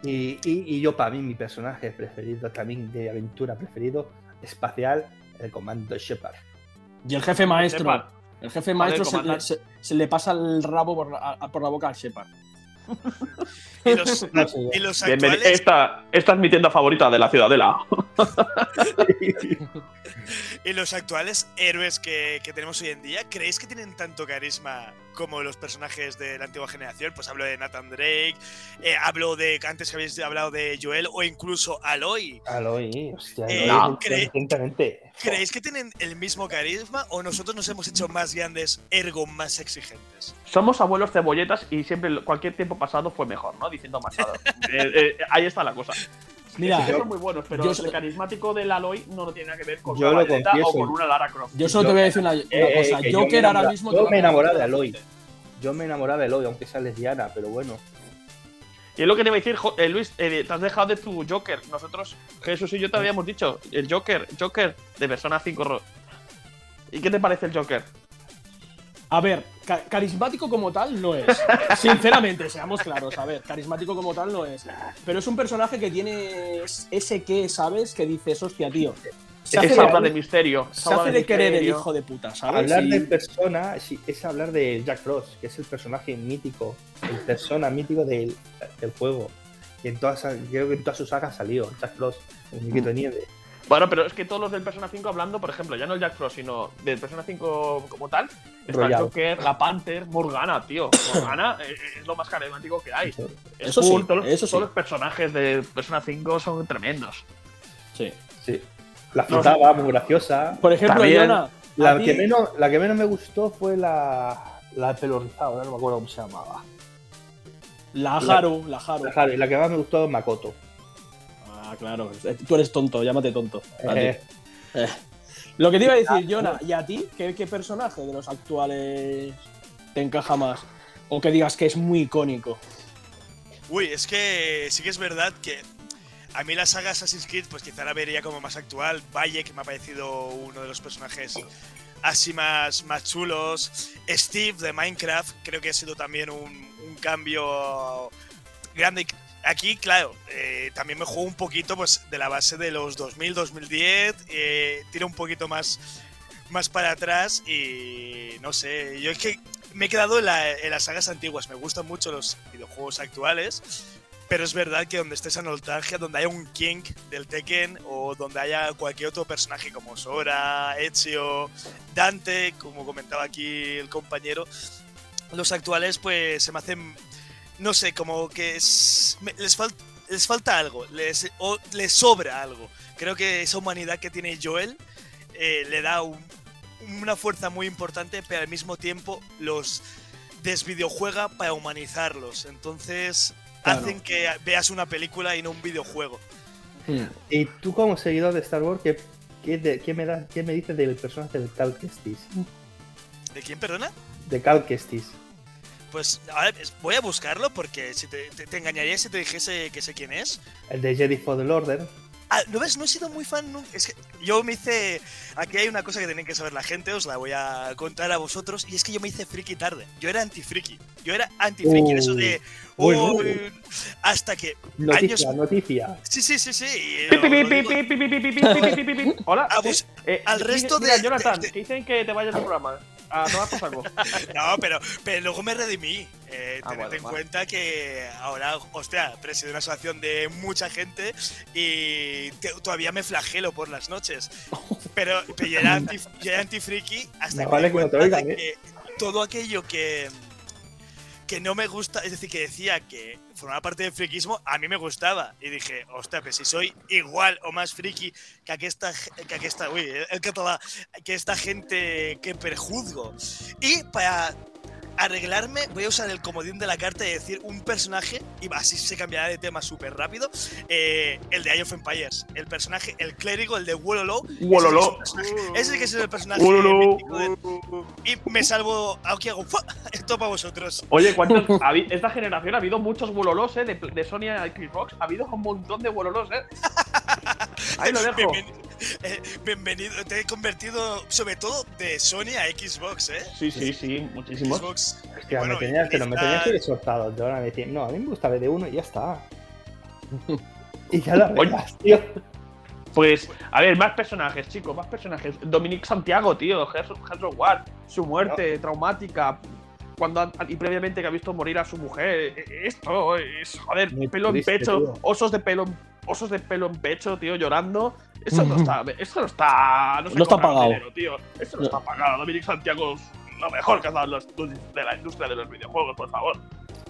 Y, y, y yo, para mí, mi personaje preferido también de aventura preferido, espacial, el Comando Shepard. Y el jefe maestro. Shepard. El jefe maestro se, le- comandante. se- se le pasa el rabo por la, a- por la boca al Shepard. Y los, No sé, y los Bienveni- actuales, esta, esta es mi tienda favorita de la Ciudadela. y los actuales héroes que, que tenemos hoy en día, ¿creéis que tienen tanto carisma como los personajes de la antigua generación? Pues hablo de Nathan Drake, eh, hablo de, antes que habéis hablado de Joel o incluso Aloy. Aloy, hostia, Eh, Aloy, cre-. ¿Creéis que tienen el mismo carisma o nosotros nos hemos hecho más grandes, ergo más exigentes? Somos abuelos cebolletas y siempre cualquier tiempo pasado fue mejor, ¿no? Diciendo Machado. Eh, eh, ahí está la cosa. Mira, Sí que son muy buenos, pero yo el carismático del Aloy no lo tiene nada que ver con Yo una o con una Lara Croft. yo solo te voy a decir una, una Eh, cosa. que yo me Joker ahora mismo. yo me enamoraba de Aloy. Yo me enamoraba de Eloy, aunque sea lesbiana, pero bueno. Y es lo que te iba a decir, eh, Luis, eh, te has dejado de tu Joker. Nosotros, Jesús y yo te habíamos dicho, el Joker, Joker de Persona 5 Ro- ¿Y qué te parece el Joker? A ver, ca- carismático como tal no es. Sinceramente, seamos claros. A ver, carismático como tal no es. Pero es un personaje que tiene es- ese que, ¿sabes? Que dices, hostia, tío. Se hace, habla de misterio. se hace de querer el hijo de puta, ¿sabes? Hablar de persona sí, es hablar de Jack Frost, que es el personaje mítico, el persona mítico del, del juego. Y en todas, creo que en todas sus sagas salió Jack Frost, el muñequito de nieve. Bueno, pero es que todos los del Persona 5 hablando, por ejemplo, ya no el Jack Frost, sino del Persona 5 como tal, está Royal. el Joker, la Panther, Morgana, tío. Morgana eh, es lo más carismático que hay. Es Eso sí, todos, eso sí. todos los personajes de Persona 5 son tremendos. Sí. Sí. La flotaba, muy graciosa. Por ejemplo, También- Yona, a La ti- que, menos, la que menos me gustó fue la, la de pelo rizado, ahora no me acuerdo cómo se llamaba. la Haru, la Haru. La, Harry, la que más me gustó es Makoto. Ah, claro. Tú eres tonto, llámate tonto. Eh, Eh. Lo que te iba a decir, Yona, ¿y a ti qué, qué personaje de los actuales te encaja más? O que digas que es muy icónico. Uy, es que sí que es verdad que a mí la saga Assassin's Creed, pues quizá la vería como más actual. Valle, que me ha parecido uno de los personajes así más, más chulos. Steve de Minecraft, creo que ha sido también un, un cambio grande. Aquí, claro, eh, también me juego un poquito pues, de la base de los 2000, 2010. Eh, tira un poquito más, más para atrás y no sé. Yo es que me he quedado en las sagas antiguas. Me gustan mucho los videojuegos actuales. Pero es verdad que donde esté esa nostalgia, donde haya un King del Tekken o donde haya cualquier otro personaje como Sora, Ezio, Dante, como comentaba aquí el compañero, los actuales pues se me hacen, no sé, como que es- me- les, fal- les falta algo, les, o les sobra algo. Creo que esa humanidad que tiene Joel eh, le da un- una fuerza muy importante, pero al mismo tiempo los desvideojuega para humanizarlos. Entonces Claro. hacen que veas una película y no un videojuego. y tú como seguidor de Star Wars, ¿qué, qué, de- qué me, da, qué me dices del personaje de Cal Kestis? ¿De quién, perdona? De Cal Kestis. Pues ahora voy a buscarlo porque si te, te, te, engañaría si te dijese que sé quién es. El de Jedi Fallen Order. Ah, ¿lo ves? No he sido muy fan nunca. Es que yo me hice. Aquí hay una cosa que tienen que saber la gente, os la voy a contar a vosotros. Y es que yo me hice friki tarde. Yo era anti-friki. Yo era anti-friki. Uh, eso de. Uh, oh, Uy, hasta que. Noticia, años... noticia. Sí, sí, sí, sí. Hola. Al resto de. Jonathan, que dicen que te vayas al programa. ¿eh? A tomar por saco. No, pero, pero luego me redimí. Eh, Ah, tened en vale. cuenta que ahora, hostia, presido una asociación de mucha gente y te- todavía me flagelo por las noches. Pero, pero yo era anti, yo era anti-friki hasta No que vale que ¿eh? que todo aquello que, que no me gusta, es decir, que decía que formaba parte del friquismo, a mí me gustaba. Y dije, hostia, pues si soy igual o más friki que aquesta, que uy, el que esta gente que perjuzgo. Y para arreglarme, voy a usar el comodín de la carta y decir un personaje, y así se cambiará de tema súper rápido, eh, el de Age of Empires. El personaje, el clérigo, el de Wololo. Wololo. Ese que es el personaje Wololo. de- Y me salvo, aquí hago, ¡fua! esto para vosotros. Oye, ¿cuántos? esta generación ha habido muchos Wololos, ¿eh? De, de Sony a Xbox. Ha habido un montón de Wololos, ¿eh? Ahí lo dejo. Bienvenido, eh, bienvenido, te he convertido sobre todo de Sony a Xbox, ¿eh? Sí, sí, sí, muchísimos. Xbox. Hostia, Bueno, me tenías, pero me tenías que ir soltado. Yo ahora me decía, no, a mí me gusta BD1 y ya está. y ya lo arreglas, tío. Pues, a ver, más personajes, chicos, más personajes. Dominic Santiago, tío, Hell's Ward, su muerte traumática. Cuando y previamente que ha visto morir a su mujer. E- Esto es, joder, Muy pelo triste, en pecho, tío. osos de pelo, osos de pelo en pecho, tío, llorando. Eso no está, eso no está, no, No está pagado. dinero, tío. Eso no, No. está pagado. Dominic Santiago lo mejor que ha dado los- de la industria de los videojuegos, por favor.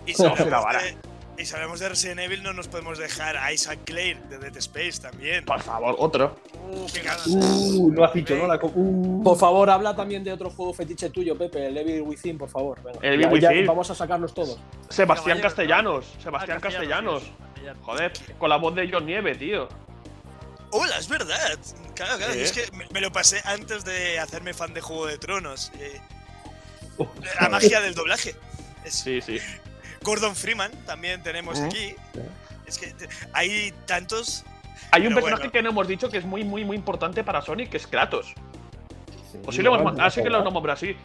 Y vara. de, y si hablamos de Resident Evil, no nos podemos dejar a Isaac Clare de Dead Space también. Por favor, otro. Uh, Qué. Uh, no has dicho, ¿no? La uh. Por favor, habla también de otro juego fetiche tuyo, Pepe, el Evil Within, por favor. Venga. El Ya- Evil ya Within. vamos a sacarlos todos. Sebastián Caballero, Castellanos. Ah, Sebastián Castellanos. sí, Castellanos. Joder, con la voz de John Nieve, tío. Hola, es verdad. Claro, claro. Es ¿eh? que me, me lo pasé antes de hacerme fan de Juego de Tronos. eh, la magia del doblaje. Es- Sí, sí. Gordon Freeman también tenemos aquí. Es que hay tantos. Hay un personaje bueno. que no hemos dicho que es muy, muy, muy importante para Sonic, que es Kratos. Sí, O sí lo hemos igual, mandado, así que lo nombrado así.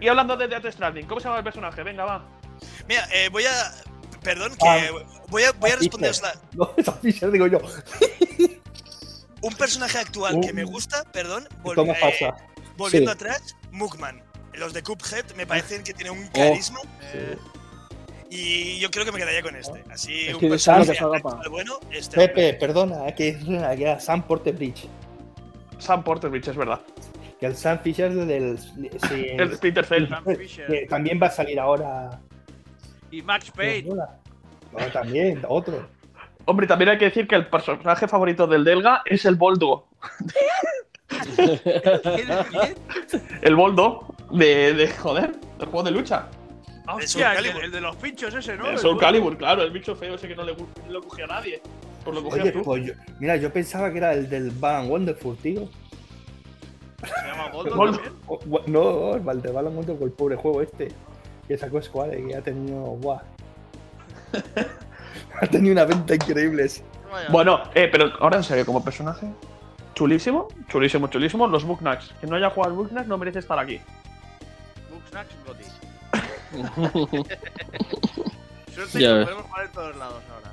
Y hablando de Death Stranding, ¿cómo se llama el personaje? Venga, va. Mira, eh, voy a. Perdón, que Ah. voy a, voy a responderos la- No, es Fisher, digo yo. un personaje actual que me Uh. gusta, perdón. vol- ¿Cómo eh, pasa? volviendo Sí. atrás, Mugman. Los de Cuphead me parecen que tienen un carisma Eh, y yo creo que me quedaría con este. Así, Es un que personaje bueno, este. Pepe, perdona, eh, que es que era Sam Porterbridge. Sam Porterbridge, es verdad. Que el Sam Fisher del. sí, El Splinter Cell. Sam que también va a salir ahora. y Max Payne. No, también, otro. Hombre, también hay que decir que el personaje favorito del Delga es el Boldo. ¿Quién es? El Boldo de, de joder, del juego de lucha. Ah, El hostia, Soul el, de- Calibur. el de los pinchos ese, ¿no? el Soul. Calibur, claro, el bicho feo ese que no le, no lo cogía a nadie. Pues lo cogías Oye, tú. pues yo, mira, yo pensaba que era el del Balan Wonderful, tío. Se llama Goldo Goldo. también. O- bu- No, el de Balan Wonderful, el pobre juego este. Que sacó Square, que ha tenido. Buah. ha tenido una venta increíble. ese. Bueno, eh, pero ahora en serio, como personaje, chulísimo, chulísimo, chulísimo. Los Booknacks. Quien no haya jugado al Booknacks no merece estar aquí. Snacks Gotti. Suerte Ya que ves. podemos jugar en todos lados ahora.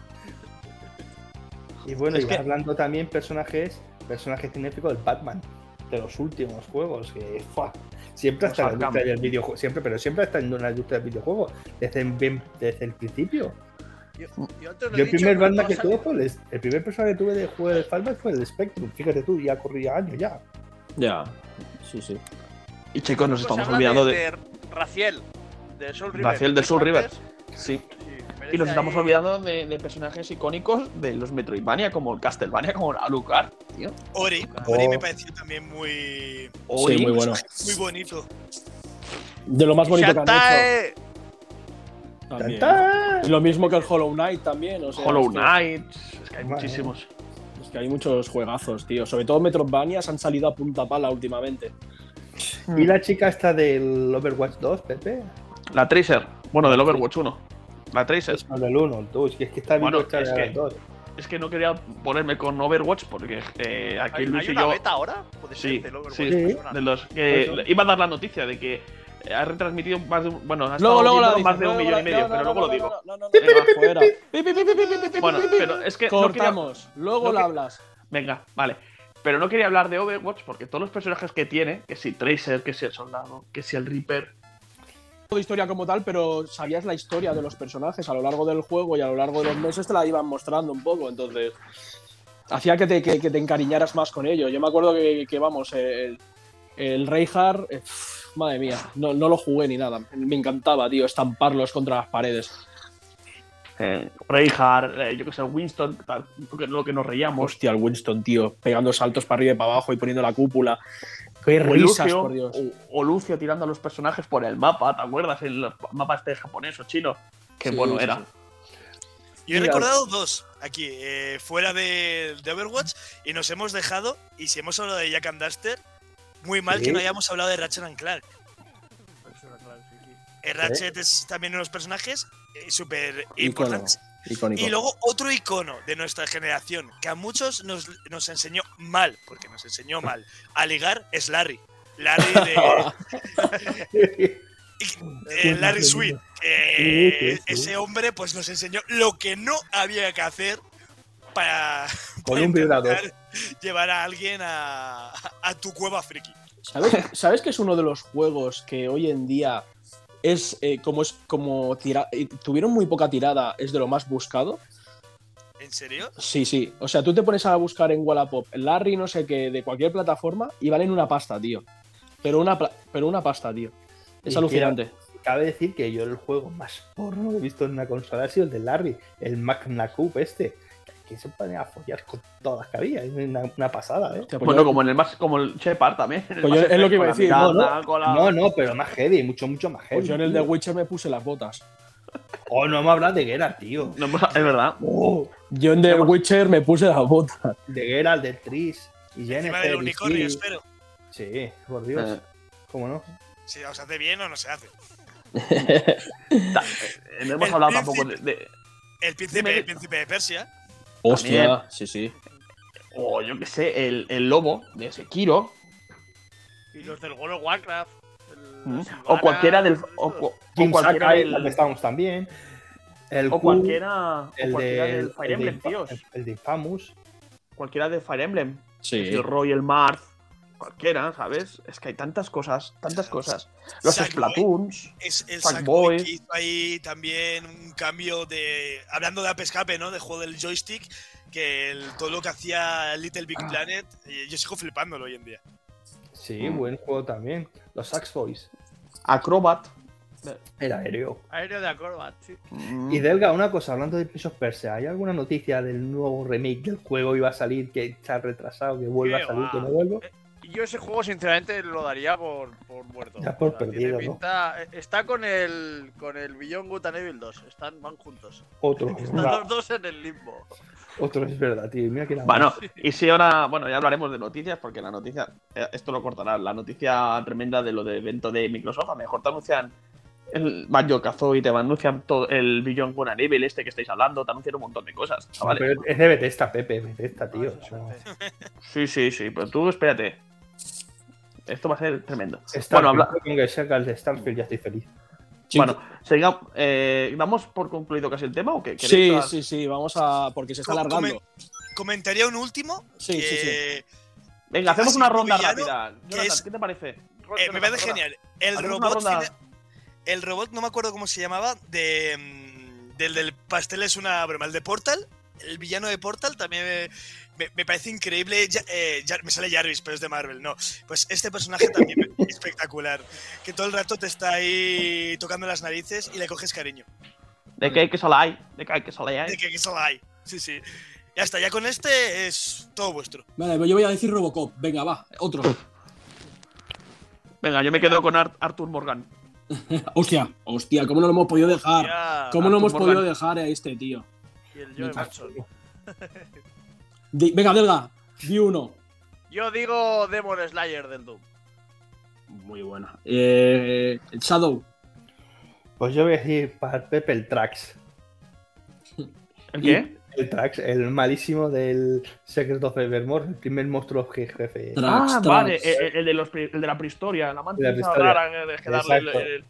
Y bueno, Es y que- hablando también personajes, personajes cinéficos del Batman, de los últimos juegos, que ¡fua! siempre está en la industria del videojuego, siempre, pero siempre está en la industria del videojuego, desde, bien- desde el principio. Yo, yo antes lo he Yo el dicho, primer banda que tuve fue el, el primer personaje que tuve de juego de Fallout fue el Spectrum, fíjate tú, ya corría años ya. Ya, sí, sí. Y chicos, nos Pues estamos olvidando de. de Raciel, de Soul River. Raciel del Soul River. Sí. sí, Y nos estamos ahí- olvidando de, de personajes icónicos de los Metroidvania, como el Castlevania, como Alucard, tío. Ori. Oh. Ori me pareció también muy. Sí, muy bueno. Muy bonito. De lo más bonito que han hecho. Shantae. También. Lo mismo que el Hollow Knight también. O sea, Hollow Knight. Es que hay muchísimos. Es que hay muchos juegazos, tío. Sobre todo Metroidvanias han salido a punta pala últimamente. Y la chica esta del Overwatch 2, Pepe, La Tracer. Bueno, del Overwatch 1. La Tracer. es no del 1, el 2, que es que está Bueno, es que- del 2. Es que no quería ponerme con Overwatch porque eh, aquí ¿Hay, Luis hay y una yo. beta ahora? Puede ser, Sí, del Overwatch, sí, de los que Eso. iba a dar la noticia de que ha retransmitido más de un, bueno, ha Luego, luego dices, más de un millón y medio, no, pero no, luego no, lo digo. Bueno, pero es que no quería, Cortamos. Luego no la que- hablas. venga, vale. Pero no quería hablar de Overwatch porque todos los personajes que tiene, que si Tracer, que si el soldado, que si el Reaper, de historia como tal, pero sabías la historia de los personajes a lo largo del juego y a lo largo de los meses te la iban mostrando un poco, entonces hacía que te, encariñaras más con ello. Yo me acuerdo que, vamos, el, el Reinhardt, eh, madre mía, no lo jugué ni nada. Me encantaba, tío, estamparlos contra las paredes. Eh, Reinhardt, eh, yo que sé, Winston, tal, lo que, lo que nos reíamos. Hostia, el Winston, tío, pegando saltos para arriba y para abajo y poniendo la cúpula. Qué O risas, Lucio, por Dios. o, o Lucio tirando a los personajes por el mapa, ¿te acuerdas? El mapa este japonés o chino. Qué Sí, bueno sí, era. sí. Yo he Mira. recordado dos aquí, eh, fuera de, de Overwatch, y nos hemos dejado, y si hemos hablado de Jack and Duster, muy mal Sí. que no hayamos hablado de Ratchet and Clark. Eh, Ratchet es también uno de los personajes eh, súper importantes. icónico. Y luego otro icono de nuestra generación, que a muchos nos, nos enseñó mal, porque nos enseñó mal, a ligar, es Larry. Larry de. eh, Larry Sweet. sí. Ese hombre pues nos enseñó lo que no había que hacer para, Con para un vibrador. llevar a alguien a, a tu cueva friki. ¿Sabes, ¿Sabes que es uno de los juegos que hoy en día es eh, como es como tira- eh, tuvieron muy poca tirada, es de lo más buscado? ¿En serio? Sí, sí. O sea, tú te pones a buscar en Wallapop Larry no sé qué de cualquier plataforma y valen una pasta, tío. Pero una, pero una pasta, tío. Es Y alucinante. Cabe decir que yo el juego más porno que he visto en una consola ha sido el de Larry, el Magna Cup este. Que se pone a follar con todas las que había. Es una, una pasada, ¿eh? Pues Bueno, yo- como en el más, como el Shepard también. en el Pues yo- es lo que iba a decir, no, mirada, con la- No, no, pero más heavy, mucho, mucho más heavy. pues yo en el de. Witcher me puse las botas. Oh, no me hablas de Geralt, tío. No, pues, es verdad. Oh, Yo en The Witcher me puse las botas. de Geralt, de Tris y Encima Jennifer. del unicornio, espero. Sí, por Dios. Eh. ¿Cómo no? Si os hace bien o no se hace. Eh, No hemos El hablado tampoco de, príncipe. de- El príncipe, el príncipe de Persia. Hostia, sí, sí. O yo qué sé, el, el lobo de Sekiro. Y los del World of Warcraft. el ¿Mm? O cualquiera del. O, o cualquiera Sakai, del. donde estábamos también. El O Q, cualquiera, el o cualquiera de, del Fire el Emblem, tíos. el- el de Infamous. Cualquiera de Fire Emblem. Sí. El Royal Marth. Cualquiera, ¿sabes? Es que hay tantas cosas, tantas cosas. Los Sackboy. Splatoons. Es el Sackboy. Sackboy que hizo ahí también un cambio de. Hablando de escape, ¿no? De juego del joystick. Que el- todo lo que hacía Little Big Ah. Planet. eh, yo sigo flipándolo hoy en día. Sí, Mm. buen juego también. Los Sax Boys. Acrobat. El aéreo. Aéreo de Acrobat, sí. Mm. Y Delga, una cosa, hablando de Prince of Persia, ¿hay alguna noticia del nuevo remake del juego? ¿Iba a salir, que se ha retrasado, que vuelva a salir, va. que no vuelva? Y yo ese juego, sinceramente, lo daría por, por muerto. Ya por perdido, eh, Está con el con el Beyond Good and Evil 2. Están, van juntos. Otro. Están los dos en el limbo. otro es verdad, tío. Mira que la Bueno, y si ahora, bueno, ya hablaremos de noticias, porque la noticia, eh, esto lo cortará, la noticia tremenda de lo del evento de Microsoft, a lo mejor te anuncian el Banjo Kazooie, te anuncian todo el Beyond Good and Evil este que estáis hablando, te anuncian un montón de cosas, chavales. pero es de Bethesda, Pepe, Bethesda, tío. Ah, Sí, sí, sí, pero tú espérate. Esto va a ser tremendo. Starfield, Bueno, habla- con que saca el de Starfield ya estoy feliz. Bueno, siga- eh, ¿damos por concluido casi el tema o qué? ¿Queréis sí, sí, sí, vamos a. Porque se está alargando. Comentaría un último. Sí, que, sí, sí. Venga, hacemos una ronda villano, rápida. Jonathan, es- ¿qué te parece? eh, me parece genial. El robot. El robot, no me acuerdo cómo se llamaba. De, mm, del, del pastel es una broma. El de Portal. El villano de Portal también me, parece increíble. Ya- eh, me sale Jarvis, pero es de Marvel. No. Pues este personaje también me- espectacular. Que todo el rato te está ahí tocando las narices y le coges cariño. De que hay que salir, de que hay que salir. De que, que solo hay. Sí, sí. Ya está, ya con este es todo vuestro. Vale, pues yo voy a decir Robocop. Venga, va, otro. Venga, yo me quedo con Ar- Arthur Morgan. hostia, hostia, ¿cómo no lo hemos podido dejar? ¿Cómo no hemos Morgan. podido dejar a este tío? Y el Joe Di- venga, Delga, di uno. Yo digo Demon Slayer del Doom. Muy buena. Eh, Shadow. Pues yo voy a decir para Pepe el Trax. ¿El qué? El Trax, el malísimo del Secret of Evermore, el primer monstruo je- jefe. Trax, ah, Trax. vale, el, el de los, el de la prehistoria, la De prehistoria. rara que- darle el- el-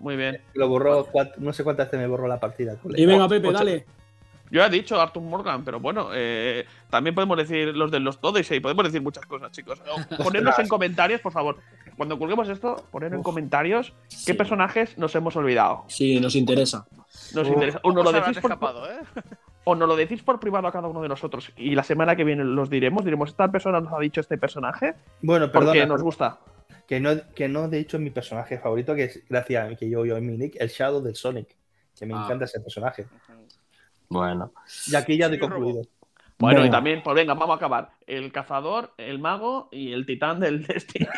Muy bien. Lo borró, no sé cuántas veces me borró la partida. Y venga, Pepe, dale. Yo he dicho Arthur Morgan, pero bueno, eh, también podemos decir los de los todos y podemos decir muchas cosas, chicos. Ponednos en comentarios, por favor. Cuando colguemos esto, poned en Uf. comentarios qué Sí. personajes nos hemos olvidado. Sí, nos interesa. Nos Uf. interesa. O nos, lo ¿Cómo se habrán decís por, escapado, eh? o nos lo decís por privado a cada uno de nosotros y la semana que viene los diremos. Diremos, esta persona nos ha dicho este personaje Bueno, porque perdona, nos gusta. que no, que no he dicho mi personaje favorito, que es gracias a que yo, yo en mi nick, el Shadow del Sonic. Que me Ah. encanta ese personaje. Bueno. Y aquí ya he Sí, concluido. Bueno, y también, pues venga, vamos a acabar. El cazador, el mago y el titán del Destiny.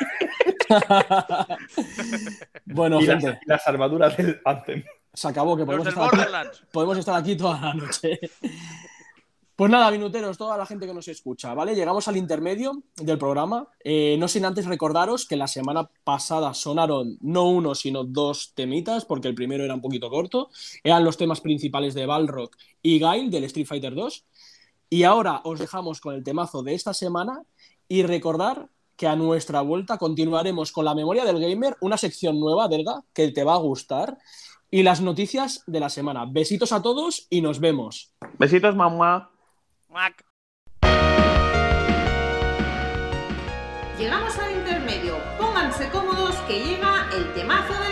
bueno, y las, gente, las armaduras del Anthem. se acabó que podemos estar, aquí, podemos estar aquí toda la noche. Pues nada, minuteros, toda la gente que nos escucha, ¿vale? Llegamos al intermedio del programa. Eh, no sin antes recordaros que la semana pasada sonaron no uno, sino dos temitas, porque el primero era un poquito corto. Eran los temas principales de Balrog y Gail del Street Fighter 2. Y ahora os dejamos con el temazo de esta semana y recordar que a nuestra vuelta continuaremos con la memoria del gamer, una sección nueva, Delga, que te va a gustar, y las noticias de la semana. Besitos a todos y nos vemos. Besitos, mamá. Llegamos al intermedio. Pónganse cómodos que llega el temazo de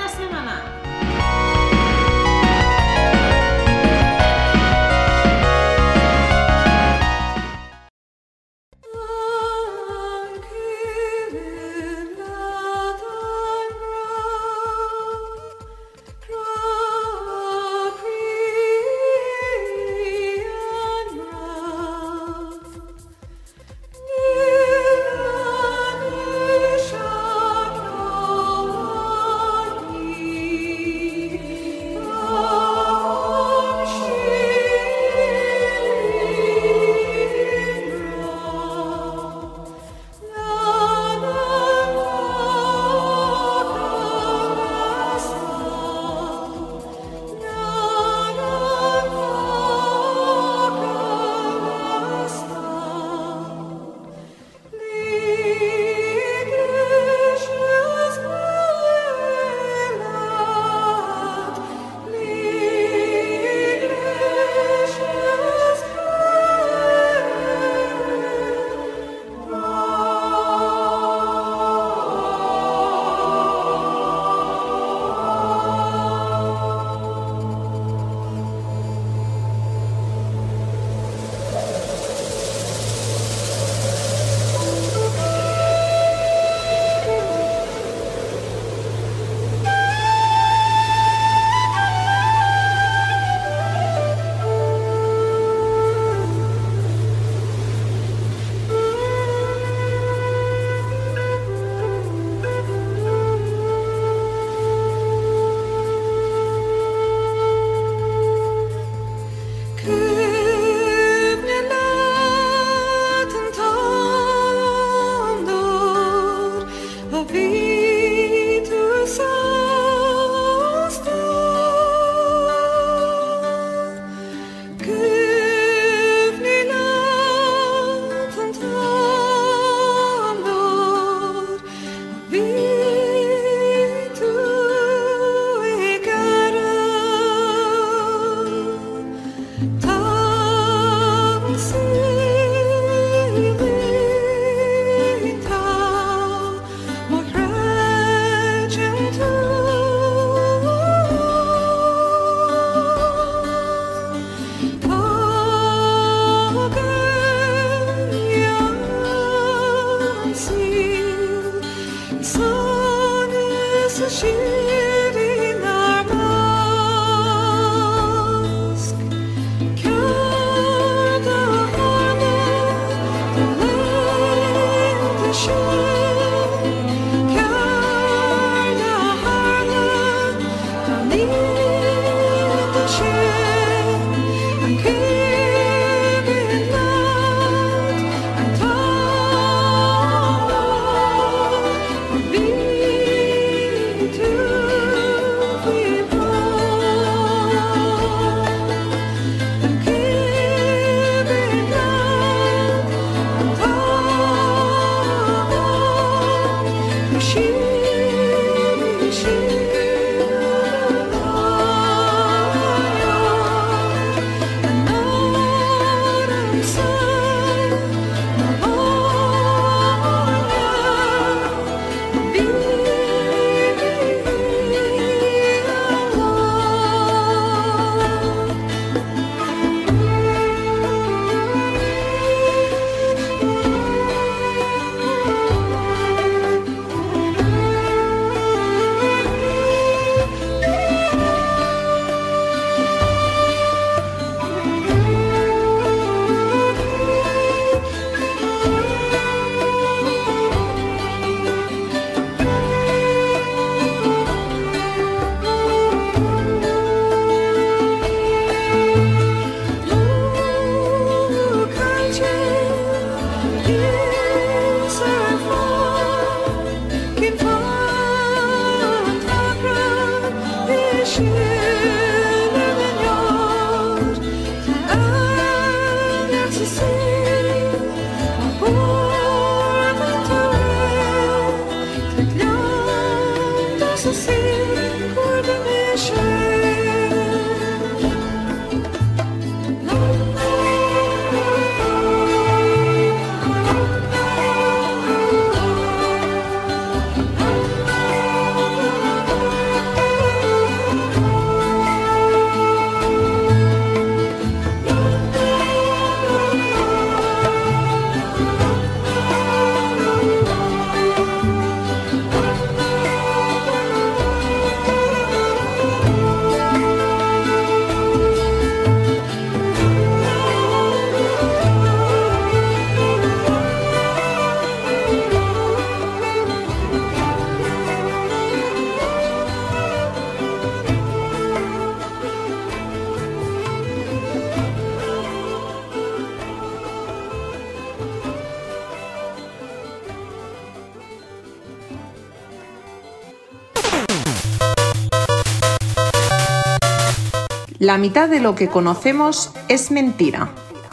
La mitad de lo que conocemos es mentira.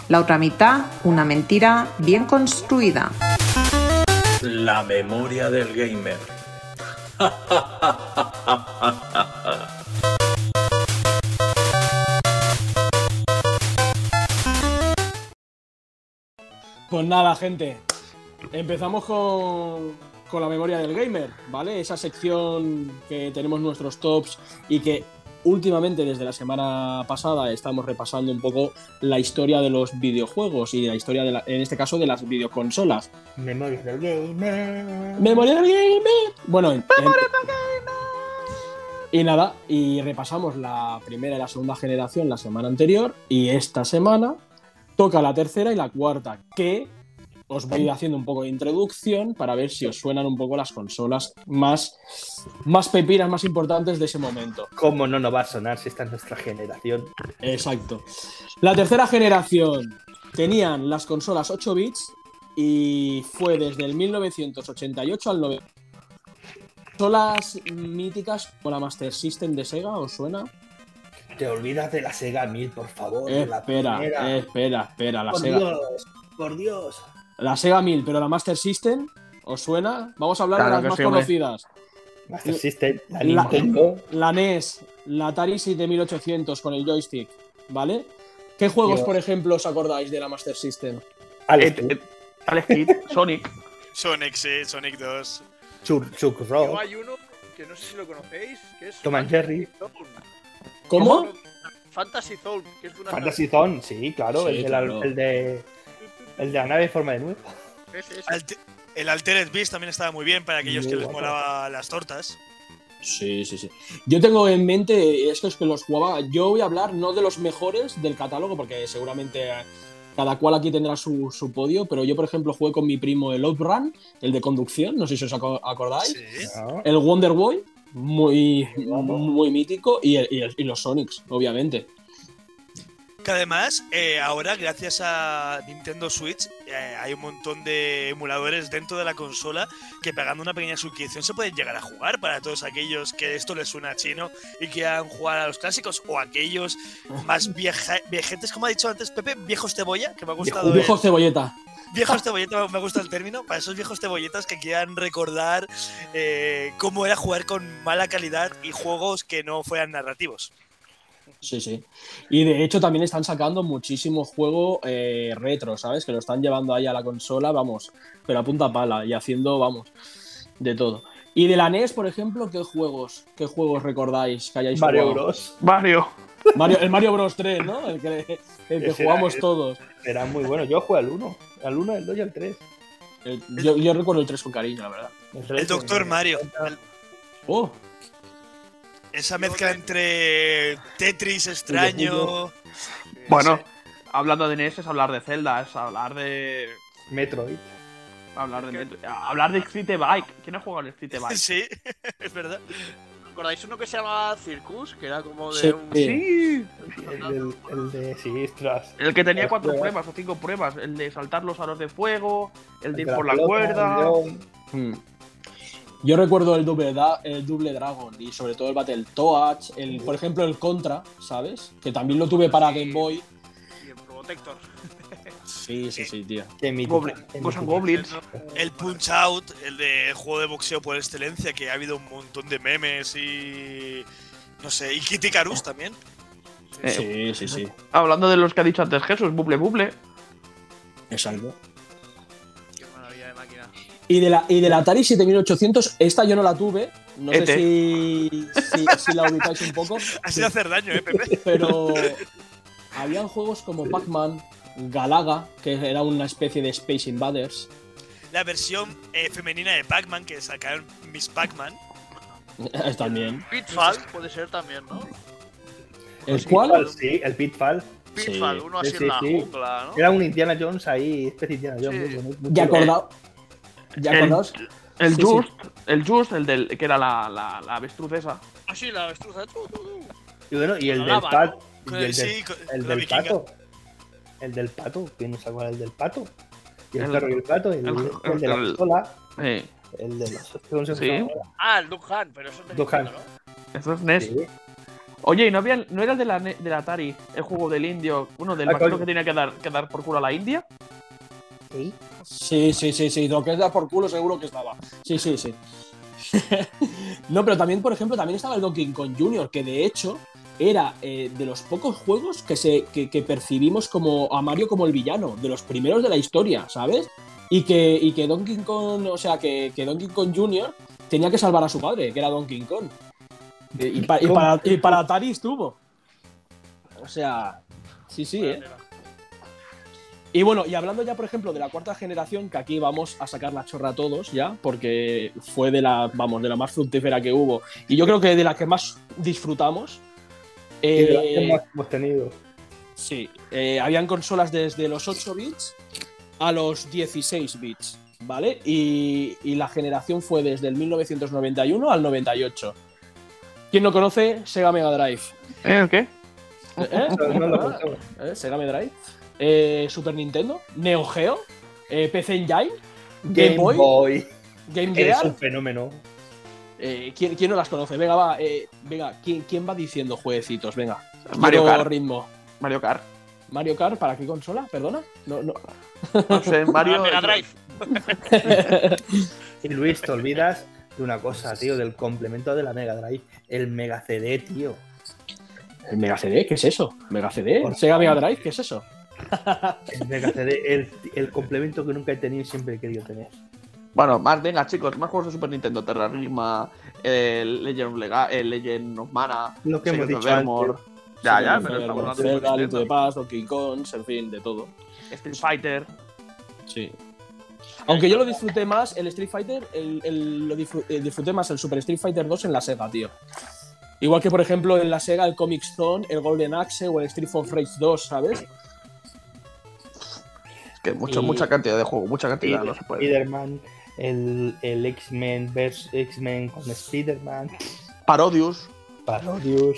La otra mitad, una mentira bien construida. La memoria del gamer. Pues nada, gente. Empezamos con, con la memoria del gamer, ¿vale? Esa sección que tenemos nuestros tops y que últimamente, desde la semana pasada, estamos repasando un poco la historia de los videojuegos y la historia, de la- en este caso, de las videoconsolas. Memoria del gamer. ¡Memoria del gamer! Bueno, en- en- y nada, y repasamos la primera y la segunda generación la semana anterior, y esta semana toca la tercera y la cuarta, que os voy haciendo un poco de introducción para ver si os suenan un poco las consolas más, más pepinas, más importantes de ese momento. ¿Cómo no nos va a sonar si esta es nuestra generación? Exacto. La tercera generación tenían las consolas 8 bits y fue desde el 1988 al 90. Consolas míticas como la Master System de Sega, ¿os suena? Te olvidas de la Sega 1000, por favor. la espera, primera. espera, espera. La por Sega, Dios, por Dios. La Sega 1000, pero la Master System, ¿os suena? Vamos a hablar Claro de las más sí, conocidas. Master System, la, La- Nintendo. La NES, la Atari 7800 con el joystick, ¿vale? ¿Qué juegos, Dios. por ejemplo, os acordáis de la Master System? Alex, Eh, eh, Alex Kidd, Sonic. Sonic, sí, Sonic 2. Chuck, Chuck Rock. hay uno que no sé si lo conocéis, que es Tom and Jerry. Zone. ¿Cómo? Fantasy Zone, que es una Fantasy Zone, sí, claro. Sí, el, de la, claro. el de. El de la nave en forma de. Alte- el Altered Beast también estaba muy bien para aquellos Muy que les guapo. molaba las tortas. Sí, sí, sí. Yo tengo en mente estos que los jugaba. Yo voy a hablar no de los mejores del catálogo, porque seguramente eh, cada cual aquí tendrá su, su podio, pero yo, por ejemplo, jugué con mi primo el Outrun, el de conducción, no sé si os aco- acordáis. Sí. El Wonder Boy, muy, muy mítico, y, el- y el- y los Sonics, obviamente. Que además, eh, ahora, gracias a Nintendo Switch, eh, hay un montón de emuladores dentro de la consola que pagando una pequeña suscripción se pueden llegar a jugar para todos aquellos que esto les suena chino y quieran jugar a los clásicos o aquellos más vieja, viejetes, como ha dicho antes Pepe, viejos cebolla, que me ha gustado. el- Viejo cebolleta. Viejos cebolletas, me gusta el término, para esos viejos cebolletas que quieran recordar eh, cómo era jugar con mala calidad y juegos que no fueran narrativos. Sí, sí. Y de hecho también están sacando muchísimo juego eh, retro, ¿sabes? Que lo están llevando ahí a la consola, vamos, pero a punta pala y haciendo, vamos, de todo. Y de la NES, por ejemplo, ¿qué juegos, qué juegos recordáis que hayáis Mario jugado? Bros. Mario. Mario- el Mario Bros 3, ¿no? El que, el que jugamos era- todos. Era muy bueno. Yo jugué al 1. Al 1, al 2 y al 3. El- yo, yo recuerdo el 3 con cariño, la verdad. El Doctor Mario, el- Oh, esa mezcla entre Tetris extraño. Bueno, hablando de NES es hablar de Zelda, es hablar de. Metroid. Hablar de, hablar de Street Bike. ¿Quién ha jugado al Street Bike? Sí, es verdad. ¿Recordáis uno que se llamaba Circus? Que era como de Sí. un. Sí. El, el de. Sí, ostras. El que tenía cuatro pruebas. pruebas o cinco pruebas. El de saltar los aros de fuego, el de ir de por la cuerda. Hmm. Yo recuerdo el Double, Da- el Double Dragon y sobre todo el Battletoads, el, por ejemplo el Contra, ¿sabes? Que también lo tuve para Sí. Game Boy. Y el Protector. Sí, sí, sí, tío. Goblin-. Goblins. El Punch Out, el de juego de boxeo por excelencia, que ha habido un montón de memes y. No sé, y Kitty Carus también. Eh, Sí, sí, sí. Hablando de los que ha dicho antes Jesús, Buble Buble. Exacto. Qué maravilla de máquina. Y de la, y de la Atari 7800, esta yo no la tuve. No sé si, si, si la ubicáis un poco. Ha sido hacer daño, ¿eh, Pepe? Pero habían juegos como Pac-Man, Galaga, que era una especie de Space Invaders. La versión eh, femenina de Pac-Man que sacaron Miss Pac-Man. También. Pitfall puede ser también, ¿no? ¿El Pitfall, cual? Sí, el Pitfall. Pitfall, uno Sí, así sí, en la sí. jungla, ¿no? Era un Indiana Jones ahí, especie de Indiana Jones. Sí. muy bonito, muy ¿Ya chulo. ¿Ya El- acordaos? El Sí, Just, el Just, el del que era la, la, la avestruz esa. Ah, sí, la avestruz. ¿eh? Tú, tú, tú. Y bueno, y el del lava, pato. Y el- el del, el la del pato. El del pato. ¿Quién no se acuerda del del pato? Y el, El- perro y el pato. y El, el- el de la el- pistola. Eh, El de los. ¿cómo se Sí. Ah, el Duck Hunt, pero eso es Nintendo, Hunt. ¿no? Eso es NES. Sí. Oye, ¿y no, había, no era el de la, Ne- de la Atari, el juego del indio, uno del Ah, vaquero que tenía que dar, que dar por culo a la India? Sí. Sí, sí, sí, sí. Lo que es dar por culo seguro que estaba. Sí, sí, sí. no, pero también, por ejemplo, también estaba el Donkey Kong Jr., que de hecho era eh, de los pocos juegos que, se, que, que percibimos como a Mario como el villano, de los primeros de la historia, ¿sabes? Y que, y que Donkey Kong, o sea, que, que Donkey Kong Jr. tenía que salvar a su padre, que era Donkey Kong. Y, y pa- y para, y para Atari estuvo. O sea, sí, sí, ¿eh? Y bueno, y hablando ya, por ejemplo, de la cuarta generación, que aquí vamos a sacar la chorra a todos ya, porque fue de la, vamos, de la más fructífera que hubo. Y yo creo que de la que más disfrutamos. Y de Eh, que más hemos tenido. Sí, eh, habían consolas desde los 8 bits a los 16 bits, ¿vale? Y, y la generación fue desde el 1991 al 98. ¿Quién no conoce Sega Mega Drive? ¿Eh? ¿El qué? ¿Eh? ¿Eh? Sega Mega Drive. Eh, Super Nintendo, Neo Geo, eh, PC Engine, Game, Game Boy, Boy. Game Gear. un fenómeno. Eh, ¿quién, quién no las conoce? Venga, va, eh, venga, ¿quién, quién va diciendo jueguecitos? Venga, Mario quiero Kart. ritmo. Mario Kart. Mario Kart, ¿para qué consola? ¿Perdona? No, no. No sé, Mario. Para Mega Drive. Y Luis, te olvidas de una cosa, tío, del complemento de la Mega Drive. El Mega CD, tío. ¿El Mega CD? ¿Qué es eso? ¿Mega CD? ¿Sega Mega Drive? ¿Qué es eso? El Mega CD, el, el complemento que nunca he tenido y siempre he querido tener. Bueno, más, venga, chicos, más juegos de Super Nintendo: Terrarisma, el Legend of, Lega- el Legend of Mana, Lo que hemos dicho antes. Ya, ya, pero estamos hablando de Zelda, Nintendo. Past, Donkey Kong, en fin, de todo. Street Fighter. Sí. Aunque yo lo disfruté más, el Street Fighter, el, el- lo eh, disfruté más el Super Street Fighter 2 en la Sega, tío. Igual que, por ejemplo, en la Sega el Comic Zone, el Golden Axe o el Street of Rage 2, ¿sabes? Que mucho, Y- mucha cantidad de juego, mucha cantidad, no se puede. Spider-Man, el, el X-Men vs X-Men con Spider-Man, Parodius, Parodius,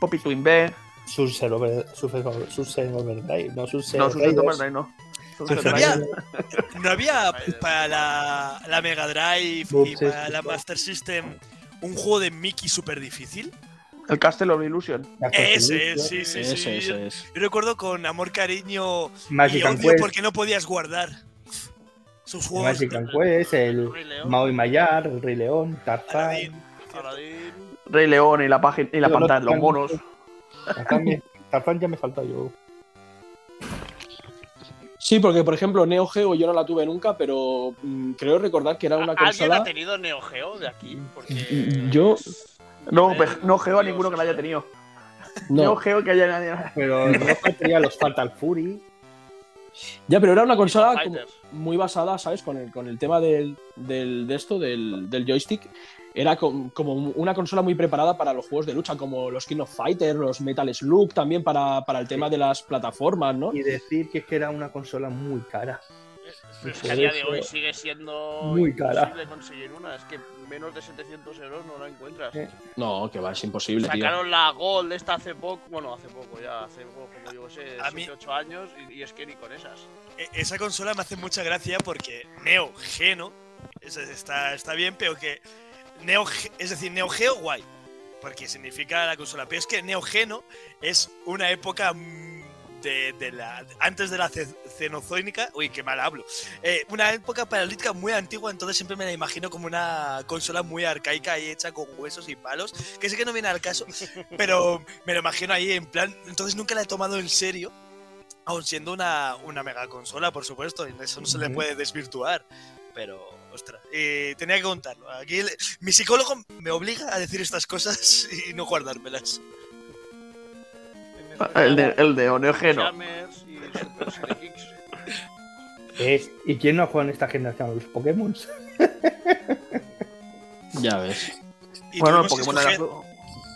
Poppy Twin B. Surfer Overdrive, no Surfer No. Overdrive no. Super Surfer Había-. ¿No había para la, la Mega Drive y para la. Master System un juego de Mickey súper difícil? El Castle of Illusion. Ese es, sí, sí, ese, sí. ese es. Yo recuerdo con amor, cariño Magic and odio Quest, porque no podías guardar sus juegos. Magic and Quest, el. Mao y Mayar, el Rey León, Tarzán. Rey León y la página y la Pero no pantalla, los monos. Tarzán, ya me falta yo. Sí, porque, por ejemplo, Neo Geo yo no la tuve nunca, pero mm, creo recordar que era una ¿Alguien consola. ha tenido Neo Geo de aquí? Porque... Yo- No, no geo a ninguno que la haya tenido. No, No, geo que haya. Pero no tenía los Fatal Fury. ya, pero era una consola como muy basada, ¿sabes? Con el, con el tema del, del- de esto, del, del joystick. Era com- como una consola muy preparada para los juegos de lucha, como los King of Fighters, los Metal Slug, también para, para el tema de las plataformas, ¿no? Y decir que es que era una consola muy cara. Pero es que a día de hoy sigue siendo Muy cara. imposible conseguir una. Es que menos de 700 euros no la encuentras. Eh, No, que va, es imposible, tío. Sacaron la Gold esta hace poco, bueno, hace poco ya, hace poco, como yo sé, A mí- 8 años y, y es que ni con esas. E- Esa consola me hace mucha gracia porque Neo Geno es- está, está bien, pero que Neo, es decir, Neo Geo guay, porque significa la consola, pero es que Neo Geno es una época de, de la antes de la ce- cenozoica, uy, qué mal hablo, eh, una época paralítica muy antigua, entonces siempre me la imagino como una consola muy arcaica y hecha con huesos y palos, que sé que no viene al caso, pero me lo imagino ahí en plan, entonces nunca la he tomado en serio. Aun siendo una, una mega consola, por supuesto, y eso no se le puede desvirtuar. Pero, ostras, eh, tenía que contarlo. Aquí el- mi psicólogo me obliga a decir estas cosas y no guardármelas. El de, el de Oneogeno. Y Super Sonic X. eh, ¿Y quién no juega en esta generación los Pokémon? Ya ves. Bueno, el Pokémon era. escoger-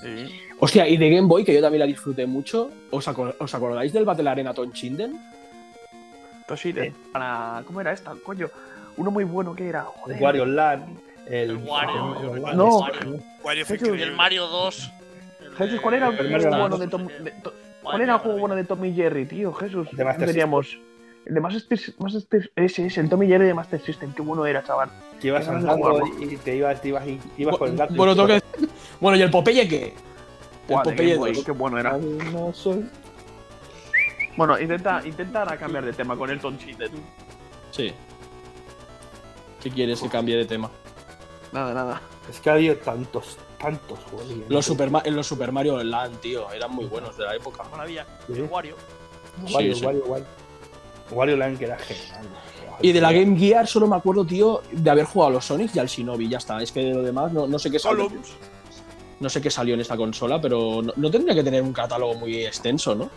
Sí. Hostia, y de Game Boy, que yo también la disfruté mucho. ¿Os, acor- os acordáis del Battle Arena Tonchinden? Toshiden. Para... ¿Cómo era esta? Coño. Uno muy bueno que era. Joder. El Wario Land. El, El Wario, el- el No. Wario. Wario fue Jesús. Y increíble. el Mario 2. el Jesús, de- ¿cuál era el El Mario bueno de Tom, de To- ¿Cuál era el juego bueno de Tommy Jerry, tío? Jesús. De Master Teníamos El de Master, Master ese, ese, el Tommy Jerry de Master System, qué bueno era, chaval. Que ibas andando y te ibas, te ibas, y- ibas con el gato. Bueno, tengo que- bueno, ¿y el Popeye qué? El Popeye 2. qué bueno era. No soy. Bueno, intenta, intenta ahora cambiar de tema con el Cheated. Sí. ¿Qué quieres que cambie de tema? Nada, nada. Es que ha habido tantos, tantos juegos. Los Super, los Super Mario Land, tío, eran muy buenos de la época. Maravilla. Sí. Wario. Wario, Sí, sí. Wario, Wario. Wario Land que era genial. Y de la Game Gear solo me acuerdo, tío, de haber jugado a los Sonic y al Shinobi, ya está. Es que de lo demás no, no sé qué salió. Columns. No sé qué salió en esta consola, pero no, no tendría que tener un catálogo muy extenso, ¿no?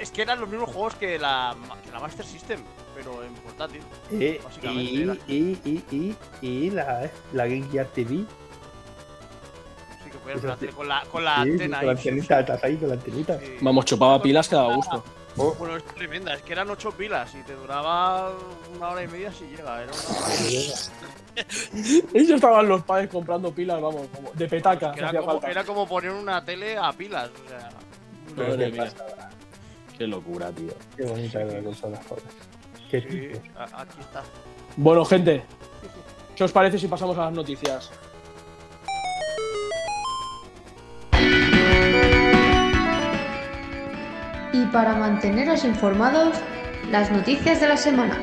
Es que eran los mismos juegos que la, que la Master System, pero en portátil. Eh, y, y, y, y, y la, la Game Gear TV. Que tele con la, con la Sí, antena con la antenita, estás ahí con la antenita. Sí. Vamos, chupaba pilas que daba gusto. Bueno, es tremenda, es que eran 8 pilas y te duraba una hora y media si llega. Era ya estaban los padres comprando pilas, vamos, como de petaca, que era, como, falta. era como poner una tele a pilas. O sea, Madre Qué. Qué locura, tío. Qué bonita era la consola, joder. Qué sí, aquí está. Bueno, gente, ¿qué os parece si pasamos a las noticias? Y para manteneros informados, las noticias de la semana.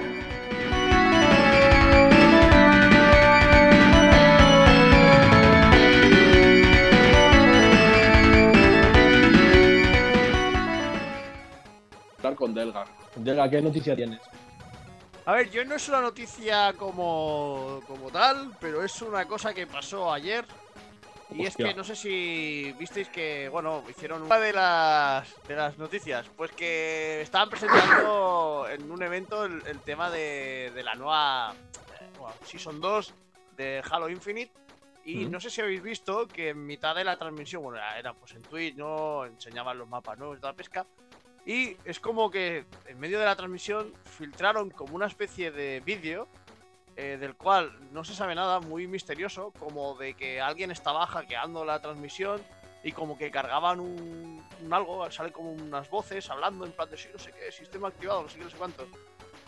Con Delga. Delga, ¿qué noticia tienes? A ver, yo no es una noticia como, como tal, pero es una cosa que pasó ayer. Y es que no sé si visteis que, bueno, hicieron una de las, de las noticias, pues que estaban presentando en un evento el, el tema de, de la nueva bueno, Season 2 de Halo Infinite. Y no sé si habéis visto que en mitad de la transmisión, bueno, era, era, pues en Twitch, ¿no? Enseñaban los mapas nuevos de la pesca. Y es como que en medio de la transmisión filtraron como una especie de vídeo eh, del cual no se sabe nada, muy misterioso, como de que alguien estaba hackeando la transmisión y como que cargaban un, algo, sale como unas voces hablando en plan de sí, no sé qué, sistema activado, no sé qué, no sé cuánto.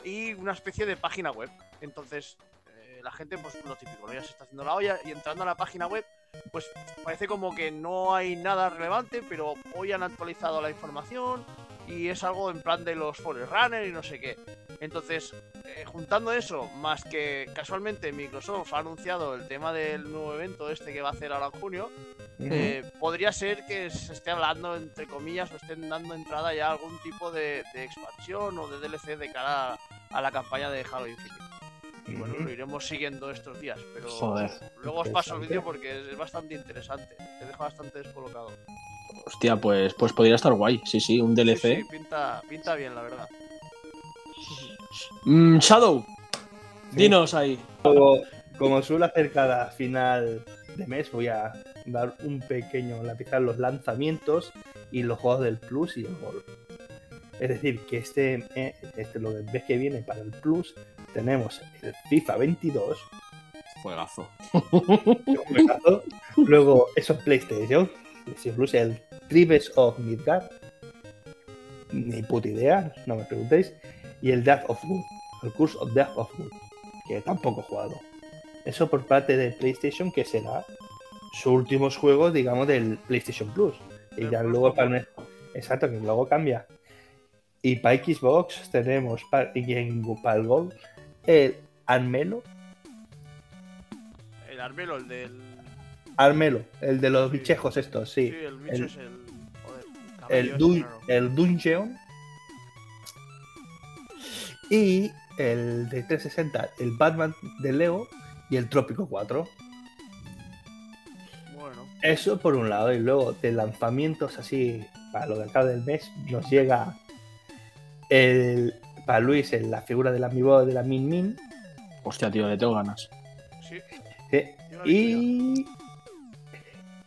Y una especie de página web. Entonces, eh, la gente, pues lo típico, ¿no? ya se está haciendo la olla y entrando a la página web, pues parece como que no hay nada relevante, pero hoy han actualizado la información y es algo en plan de los Forerunner y no sé qué. Entonces, eh, juntando eso, más que casualmente Microsoft ha anunciado el tema del nuevo evento este que va a hacer ahora en junio, eh, podría ser que se esté hablando, entre comillas, o estén dando entrada ya a algún tipo de, de expansión o de DLC de cara a, a la campaña de Halo Infinite. Y bueno, lo iremos siguiendo estos días, pero Joder, luego os paso el vídeo porque es, es bastante interesante, te deja bastante descolocado. Hostia, pues, pues podría estar guay. Sí, sí, un Sí, DLC. sí, pinta, pinta bien, la verdad. Mm, Shadow, dinos ahí. Como, como suelo hacer cada final de mes, voy a dar un pequeño lapizar los lanzamientos y los juegos del Plus y el Gol. Es decir, que este, eh, este lo del mes que viene para el Plus tenemos el FIFA 22, Juegazo. un juegazo. luego eso es PlayStation, PlayStation Plus, el Tribes of Midgard, ni puta idea, no me preguntéis, y el Death of Good, el Curse of Death of Good, que tampoco he jugado. Eso por parte de PlayStation, que será su últimos juegos, digamos, del PlayStation Plus. Y ya luego para... Exacto, que luego cambia. Y para Xbox tenemos para, y en, para el Gold el Armelo, El Armelo, el del. Armelo, el de los Sí. bichejos estos, sí. Sí, el bicho el- es el. Joder, el, dun- el Dungeon y el de 360, el Batman de Leo y el Trópico 4. Bueno, Eso por un lado, y luego de lanzamientos así, para lo de acá del mes, nos llega el, para Luis en la figura del amiibo de la Min Min. Hostia, tío, le tengo ganas. sí. Y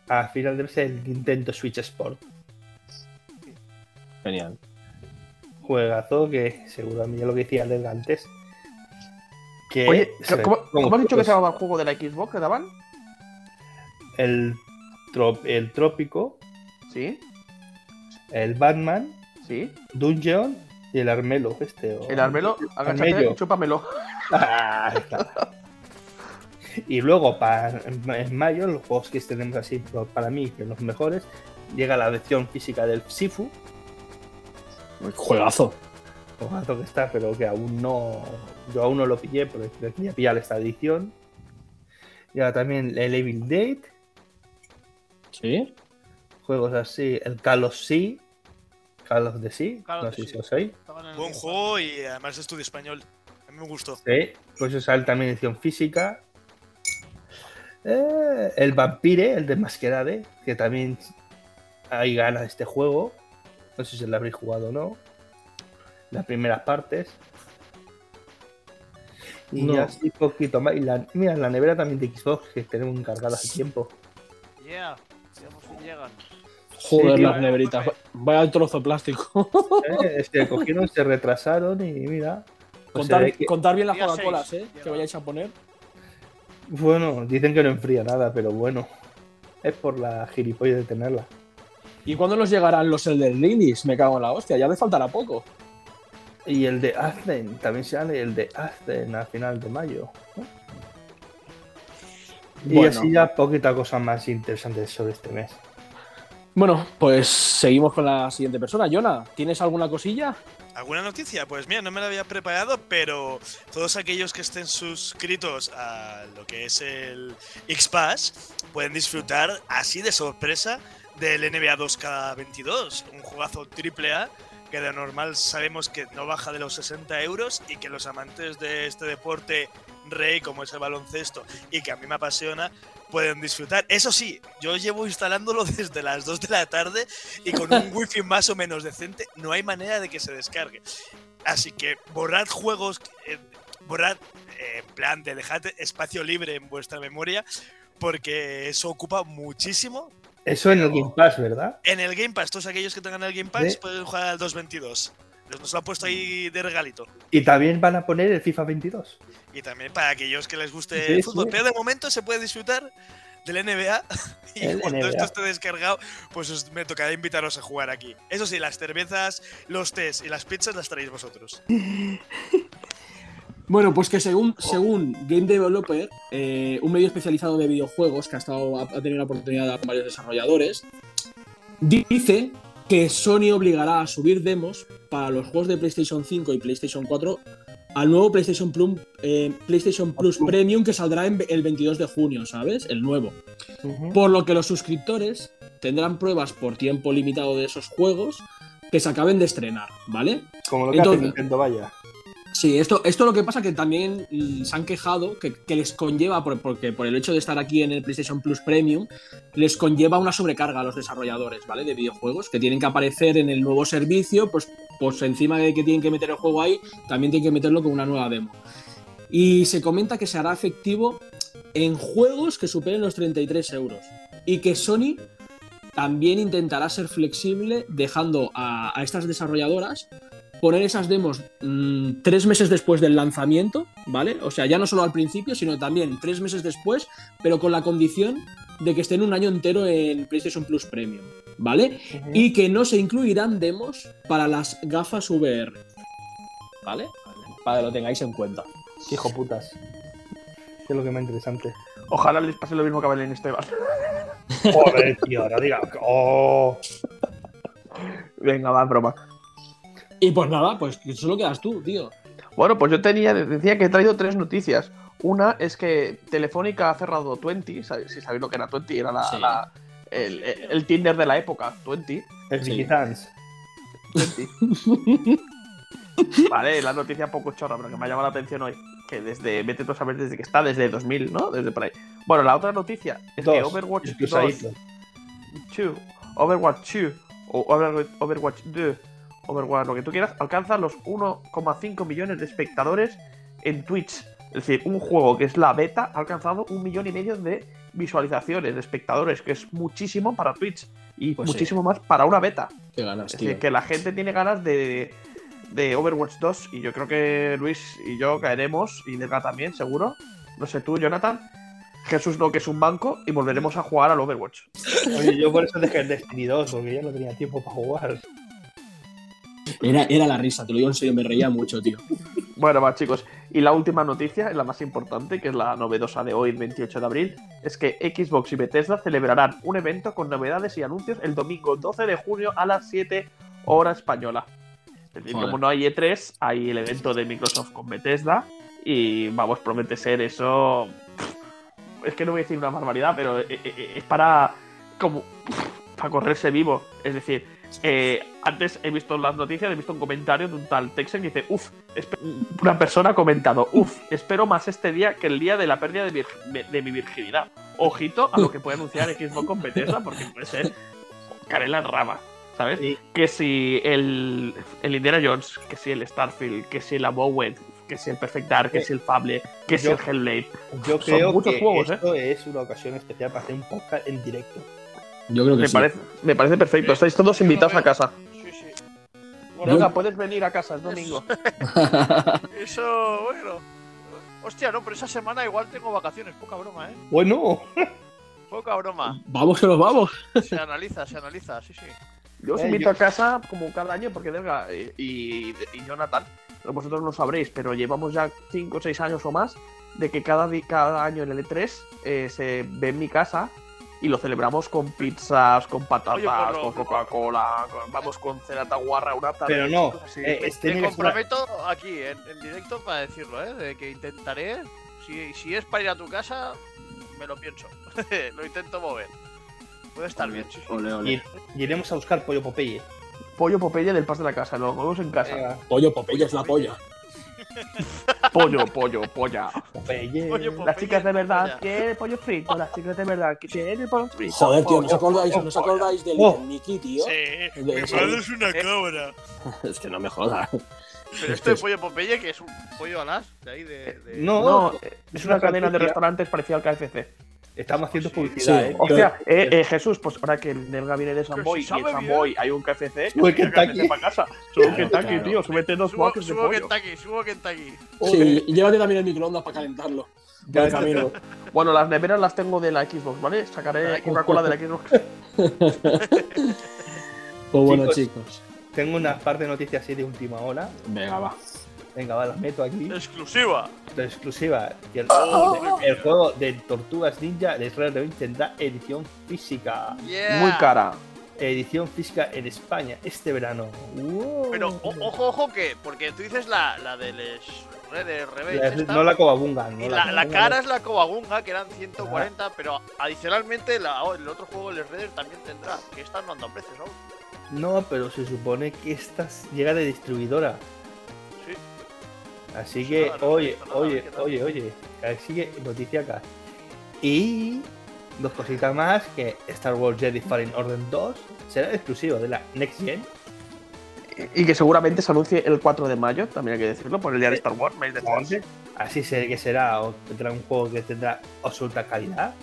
a final de mes el Nintendo Switch Sport. Genial. Juegazo que seguro a mí ya lo que decía del antes. Que Oye, se ¿cómo, cómo has dicho que juegos- se llamaba el juego de la Xbox que daban? el, trop- el Trópico, Sí, el Batman, sí. Dungeon Y el armelo, este. o- El armelo, agáchate y chúpamelo. Ah, está. Y luego, para, en, mayo, los juegos que tenemos así, para mí, que los mejores, llega la versión física del Sifu, Juegazo. juegazo que está, pero que aún no. Yo aún no lo pillé, pero quería pillar esta edición. Llega también el Evil Date, ¿Sí? juegos así, el Call of Sea, Call of the Sea, Call of no sé si Sea. os el Buen juego y además de estudio español. A mí me gustó. Sí, pues eso sale también edición física. Eh, el Vampire, el de Masquerade, que también hay ganas de este juego. No sé si lo habréis jugado o no. Las primeras partes. Y No. así poquito más. Y la, mira, la nevera también de Xbox, que tenemos encargada hace tiempo. Yeah, veamos si llegan. Joder, Sí, las neveritas. Vaya trozo de plástico. Eh, que cogieron, se retrasaron y mira. pues se contar, ve que- contar bien las Coca-Colas, ¿eh? Que vayáis a poner. Bueno, dicen que no enfría nada, pero bueno. Es por la gilipollas de tenerla. ¿Y cuándo nos llegarán los Elden Rings? Me cago en la hostia, ya me faltará poco. Y el de Ascen, también sale el de Ascen a final de mayo. ¿no? Y Bueno. así ya poquita cosa más interesante sobre este mes. Bueno, pues seguimos con la siguiente persona. Jonah, ¿tienes alguna cosilla? ¿Alguna noticia? Pues mira, no me la había preparado, pero todos aquellos que estén suscritos a lo que es el X-Pass pueden disfrutar así de sorpresa del NBA 2K22, un jugazo triple A que de normal sabemos que no baja de los 60 euros y que los amantes de este deporte rey como es el baloncesto y que a mí me apasiona pueden disfrutar. Eso sí, yo llevo instalándolo desde las 2 de la tarde y con un wifi más o menos decente no hay manera de que se descargue. Así que borrad juegos, eh, borrad eh, en plan de dejad espacio libre en vuestra memoria porque eso ocupa muchísimo. Eso en el Game Pass, ¿verdad? En el Game Pass, todos aquellos que tengan el Game Pass Sí. pueden jugar al 222. Nos lo han puesto ahí de regalito. Y también van a poner el FIFA 22. Y también para aquellos que les guste Sí, el fútbol. sí. Pero de momento se puede disfrutar del NBA. Y El cuando NBA. esto esté descargado, pues os- me tocará invitaros a jugar aquí. Eso sí, las cervezas, los tés y las pizzas las traéis vosotros. Bueno, pues que según, según Game Developer, eh, un medio especializado de videojuegos que ha, estado, ha tenido la oportunidad de hablar con varios desarrolladores, dice que Sony obligará a subir demos para los juegos de PlayStation 5 y PlayStation 4 al nuevo PlayStation Plus, eh, PlayStation Plus Premium que saldrá en- el 22 de junio, ¿sabes? El nuevo. Por lo que los suscriptores tendrán pruebas por tiempo limitado de esos juegos que se acaben de estrenar, ¿vale? Como lo que Entonces- hace Nintendo, vaya. Sí, esto, esto lo que pasa que también mm, se han quejado que, les conlleva, por- porque por el hecho de estar aquí en el PlayStation Plus Premium, les conlleva una sobrecarga a los desarrolladores, ¿vale? De videojuegos, que tienen que aparecer en el nuevo servicio, pues, pues encima de que tienen que meter el juego ahí, también tienen que meterlo con una nueva demo. Y se comenta que se hará efectivo en juegos que superen los 33 euros. Y que Sony también intentará ser flexible dejando a estas desarrolladoras poner esas demos mm, tres meses después del lanzamiento, ¿vale? O sea, ya no solo al principio, sino también tres meses después, pero con la condición de que estén un año entero en PlayStation Plus Premium, ¿vale? Y que no se incluirán demos para las gafas VR, ¿vale? Para que lo tengáis en cuenta. Qué hijo putas. Qué es lo que más interesante. Ojalá les pase lo mismo que a Belén Esteban. Joder, tío, ahora diga. Oh. Venga, va, broma. Y pues nada, pues solo quedas tú, tío. Bueno, pues yo tenía, decía que he traído tres noticias. Una es que Telefónica ha cerrado 20, ¿sabéis- si sabéis lo que era 20, era la, Sí. la- el, el Tinder de la época, 20. El Sí. Vicky Dance. 20. vale, la noticia poco chorra, pero que me ha llamado la atención hoy. Que desde, vete tú a saber desde que está, desde 2000, ¿no? Desde por ahí. Bueno, la otra noticia es que Dos. Overwatch 2, Excusadito. 2, Overwatch 2 o Over- Overwatch 2, Overwatch, lo que tú quieras, alcanza los 1,5 millones de espectadores en Twitch. Es decir, un juego que es la beta ha alcanzado un millón y medio de visualizaciones, de espectadores, que es muchísimo para Twitch y Pues sí. muchísimo más para una beta. Qué ganas, Es tío. decir, que la gente tiene ganas de, de Overwatch 2 y yo creo que Luis y yo caeremos y Delga también, seguro. No sé tú, Jonathan. Jesús no, que es un banco y volveremos a jugar al Overwatch. Oye, yo por eso dejé el Destiny 2, porque ya no tenía tiempo para jugar. Era, era la risa, te lo digo en serio, me reía mucho, tío. Bueno, va, chicos. Y la última noticia, la más importante, que es la novedosa de hoy, 28 de abril, es que Xbox y Bethesda celebrarán un evento con novedades y anuncios el domingo 12 de junio a las 7 hora española. Es decir, Joder. como no hay E3, hay el evento de Microsoft con Bethesda y vamos, promete ser eso. Es que no voy a decir una barbaridad, pero eh, eh, es para como para correrse vivo. Es decir, eh, antes he visto las noticias, he visto un comentario de un tal Texan que dice, uff, una persona ha comentado, uff, espero más este día que el día de la pérdida de, vir- de mi virginidad. Ojito a lo que puede anunciar Xbox con Bethesda, porque puede ser canela en rama, ¿sabes? Que si el, el Indiana Jones, que si el Starfield, que si el Abowed, que si el Perfect Dark, que si el Fable, que si el Hellblade. Yo Son creo muchos que juegos, ¿eh? esto es una ocasión especial para hacer un podcast en directo. Yo creo que Me sí. parece, me parece perfecto, estáis todos invitados a casa. Sí, sí. Venga, puedes venir a casa, es domingo. Eso, bueno. Hostia, no, pero esa semana igual tengo vacaciones, poca broma, ¿eh? Bueno, Poca broma. Vamos que nos vamos. Se analiza, se analiza, sí, sí. Yo os Eh, invito yo- a casa como cada año porque Delga y, y, y Jonathan, vosotros no sabréis, pero llevamos ya 5 o 6 años o más de que cada, cada año en el E3 eh, se ve en mi casa y lo celebramos con pizzas, con patatas, Oye, pues lo- con Coca-Cola, vamos con cenata guarra, una tarde. pero no. así. eh, Me, es- tiene me que ser una- comprometo aquí, en, en directo, para decirlo, ¿eh? De que intentaré, si, si es para ir a tu casa, me lo pienso. lo intento mover. Puede estar bien, sí. Ole, ole. y, y iremos a buscar pollo Popeye. Pollo Popeye del pas de la casa, los huevos en casa. Pollo Popeye es la polla. Pollo, pollo, polla. Popeye. Pollo Popeye. Las chicas de verdad quieren pollo frito, las chicas de verdad quieren pollo frito. Joder, tío, ¿no os acordáis, ¿no os acordáis del Oh. Nicky, tío? Sí, mi sí. padre es una cabra. Es que no me jodas. Pero esto de pollo Popeye, que es un pollo alas, de ahí de. de- No, No, es una una cadena de restaurantes parecida al KFC. Estamos haciendo Sí. publicidad, Sí. ¿eh? Hostia, eh, eh, Jesús, pues ahora que el Delga viene de Samboy si y en Samboy hay un KFC, Sube que Kentucky. para casa. Sube Claro, Kentucky, claro. tío, súbete dos Subo, boxes de subo pollo. Kentucky, subo Kentucky. Sí, y llévate también el microondas para calentarlo. El camino. Bueno, las neveras las tengo de la Xbox, ¿vale? Sacaré Coca-Cola de la Xbox. Pues bueno, Chicos. chicos. Tengo una parte de noticias así de última hora. Venga, va. Venga, va, las meto aquí. Exclusiva. La exclusiva. El, Oh, el juego de Tortugas Ninja de Red Revenge tendrá edición física. Yeah. Muy cara. Edición física en España este verano. Wow. Pero o- ojo, ojo, que. Porque tú dices la, la de les de Revenge. La- esta, no la Cobabunga. No y la, cara no. es la Cobagunga, que eran 140, pero adicionalmente la- el otro juego, el Redder, también tendrá. Que están dando precios aún. No, pero se supone que esta llega de distribuidora. Sí. Así Sí, que, no oye, oye, oye, oye. Así que noticia acá. Y dos cositas más, que Star Wars Jedi Fallen Order 2 será exclusivo de la Next Gen. Y que seguramente se anuncie el 4 de mayo, también hay que decirlo, por el día de Star Wars, mes de. Así sé que será, o tendrá un juego que tendrá absoluta calidad.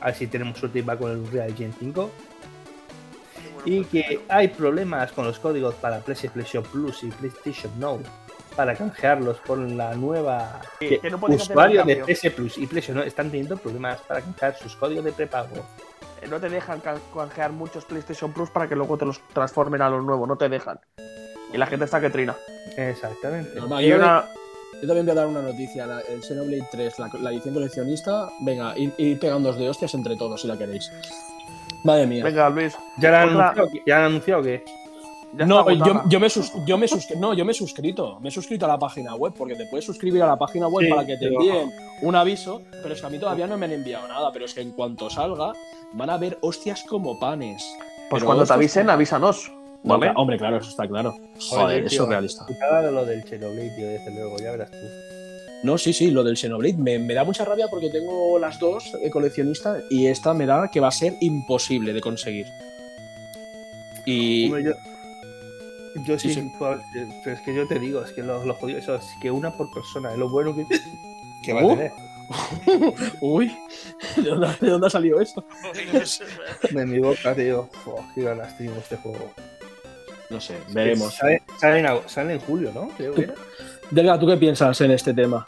A ver si tenemos suerte y va con el Unreal Engine 5. Y que hay problemas con los códigos para PlayStation Plus y PlayStation Now para canjearlos por la nueva Que- que no el de. PS Plus y PlayStation Now están teniendo problemas para canjear sus códigos de prepago. Eh, No te dejan ca- canjear muchos PlayStation Plus para que luego te los transformen a los nuevos, no te dejan. Y la gente está que trina. Exactamente. Normal, Y yo, una, yo también voy a dar una noticia. la- el Xenoblade 3, la, la edición coleccionista. Venga, ir, ir pegándoos de hostias entre todos si la queréis. Madre mía. venga, Luis. ¿Ya la han anunciado, que- ¿Ya han anunciado que ya no, yo, yo me sus- yo me sus- no, yo me he suscrito. Me he suscrito a la página web porque te puedes suscribir a la página web Sí, para que te pero- envíen un aviso. Pero es que a mí todavía no me han enviado nada. Pero es que en cuanto salga, van a ver hostias como panes. Pues Pero cuando te avisen, como- avísanos. No, ¿Vale? hombre, claro, eso está claro. Joder, Joder, eso es realista. De lo del Chernobyl, tío, desde luego, ya verás tú. No, sí, sí, lo del Xenoblade me, me da mucha rabia porque tengo las dos eh, coleccionistas y esta me da que va a ser imposible de conseguir. Y Hombre, yo, yo Sí, sí, sí. pero es que yo te digo, es que los, los jodidos, eso es que una por persona, es lo bueno que, que va a Uh. tener. Uy, ¿de dónde, de dónde ha salido esto? De mi boca, tío. Oh, qué ganas tengo este juego. No sé, veremos. Sale, sale en, agu- sale en julio, ¿no? Creo que era. Delga, ¿tú qué piensas en este tema?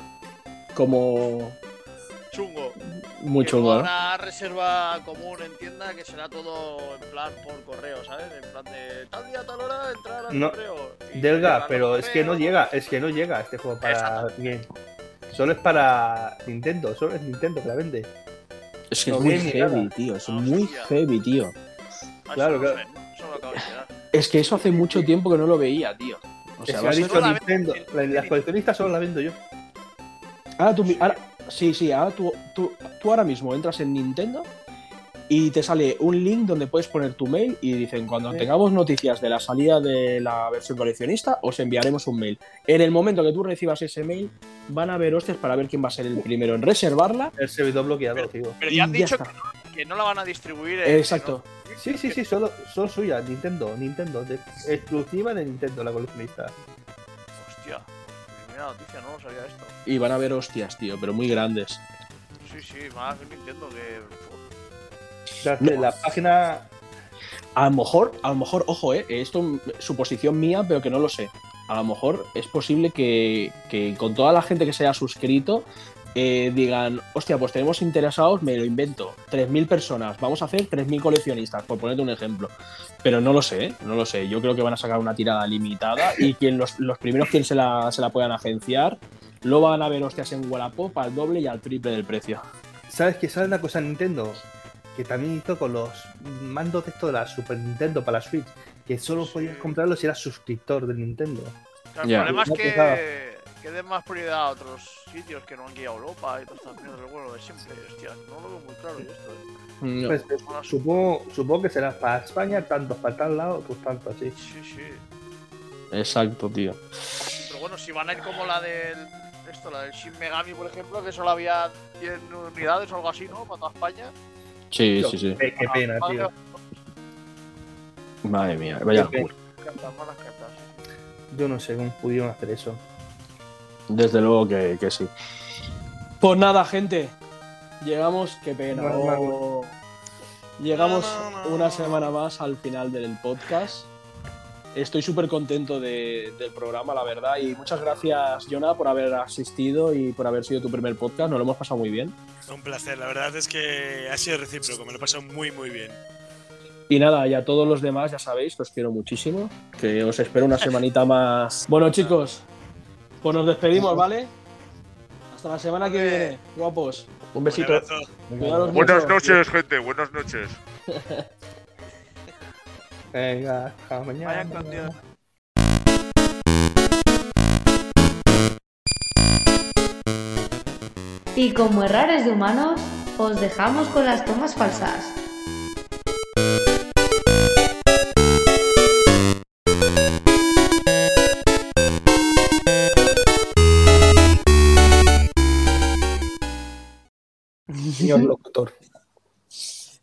Como. chungo. Que no ¿no? habrá reserva común en tienda, que será todo en plan por correo, ¿sabes? En plan de tal día, tal hora, entrar al No, correo. Delga, pero es que no llega, es que no llega este juego para bien. Solo es para Nintendo, solo es Nintendo que la vende. Es que es muy heavy, nada. tío. Es Hostia. muy heavy, tío. Ah, Claro, claro. Es que eso hace mucho tiempo que no lo veía, tío. O Es sea, que va ha dicho Nintendo, vende- la- las coleccionistas solo la vendo yo. Ahora tú, ahora- sí, sí, ahora tú, tú, tú ahora mismo entras en Nintendo y te sale un link donde puedes poner tu mail y dicen cuando Sí. tengamos noticias de la salida de la versión coleccionista os enviaremos un mail. En el momento que tú recibas ese mail van a haber hostias para ver quién va a ser el primero en reservarla. El servidor bloqueado, tío. Pero ya han y ya dicho está. que no, que no la van a distribuir. en- Exacto. Sí, sí, sí, solo, solo suya, Nintendo, Nintendo, de- exclusiva de Nintendo, la coleccionista. Hostia, noticia, no sabía esto. Y van a haber hostias, tío, pero muy grandes. Sí, sí, más que Nintendo que. O sea, que la página A lo mejor, a lo mejor, ojo, eh, esto es suposición mía, pero que no lo sé. A lo mejor es posible que, que con toda la gente que se haya suscrito eh, digan, hostia, pues tenemos interesados, me lo invento, 3.000 personas, vamos a hacer 3.000 coleccionistas, por ponerte un ejemplo. Pero no lo sé, ¿eh? no lo sé. Yo creo que van a sacar una tirada limitada y quien los, los primeros quien se la, se la puedan agenciar, lo van a ver hostias en Wallapop al doble y al triple del precio. ¿Sabes qué? ¿Sabes una cosa Nintendo? Que también hizo con los mandos de esto de la Super Nintendo para la Switch, que solo podías comprarlo si eras suscriptor de Nintendo. El problema es No pensaba. que, que den más prioridad a otros sitios que no han guiado a Europa y todo esto. Pero bueno, de siempre, hostia, no lo veo muy claro yo esto. eh. No. Pues, eh, supongo, supongo que será para España, tantos para tal lado, pues tanto así. Sí, sí. Exacto, tío. Pero bueno, si van a ir como la del. Esto, la del Shin Megami, por ejemplo, que solo había 100 unidades o algo así, ¿no? Para toda España. Sí, sí, sí. Qué, qué pena, tío. Madre mía, vaya. Qué pena. Yo no sé cómo pudieron hacer eso. Desde luego que, que sí. Pues nada, gente. Llegamos, qué pena. Oh. Llegamos No, no, no. una semana más al final del podcast. Estoy súper contento de- del programa, la verdad. Y muchas gracias, Jonah, por haber asistido y por haber sido tu primer podcast. Nos lo hemos pasado muy bien. Un placer, la verdad es que ha sido recíproco, me lo he pasado muy, muy bien. Y nada, y a todos los demás, ya sabéis, que os quiero muchísimo. Que os espero una semanita más. Bueno, chicos, pues nos despedimos, ¿vale? Hasta la semana que viene, guapos. Un besito. Buenas mucho. noches, gente. Buenas noches. Venga, hasta mañana. Vaya canción. Y como errares de humanos, os dejamos con las tomas falsas.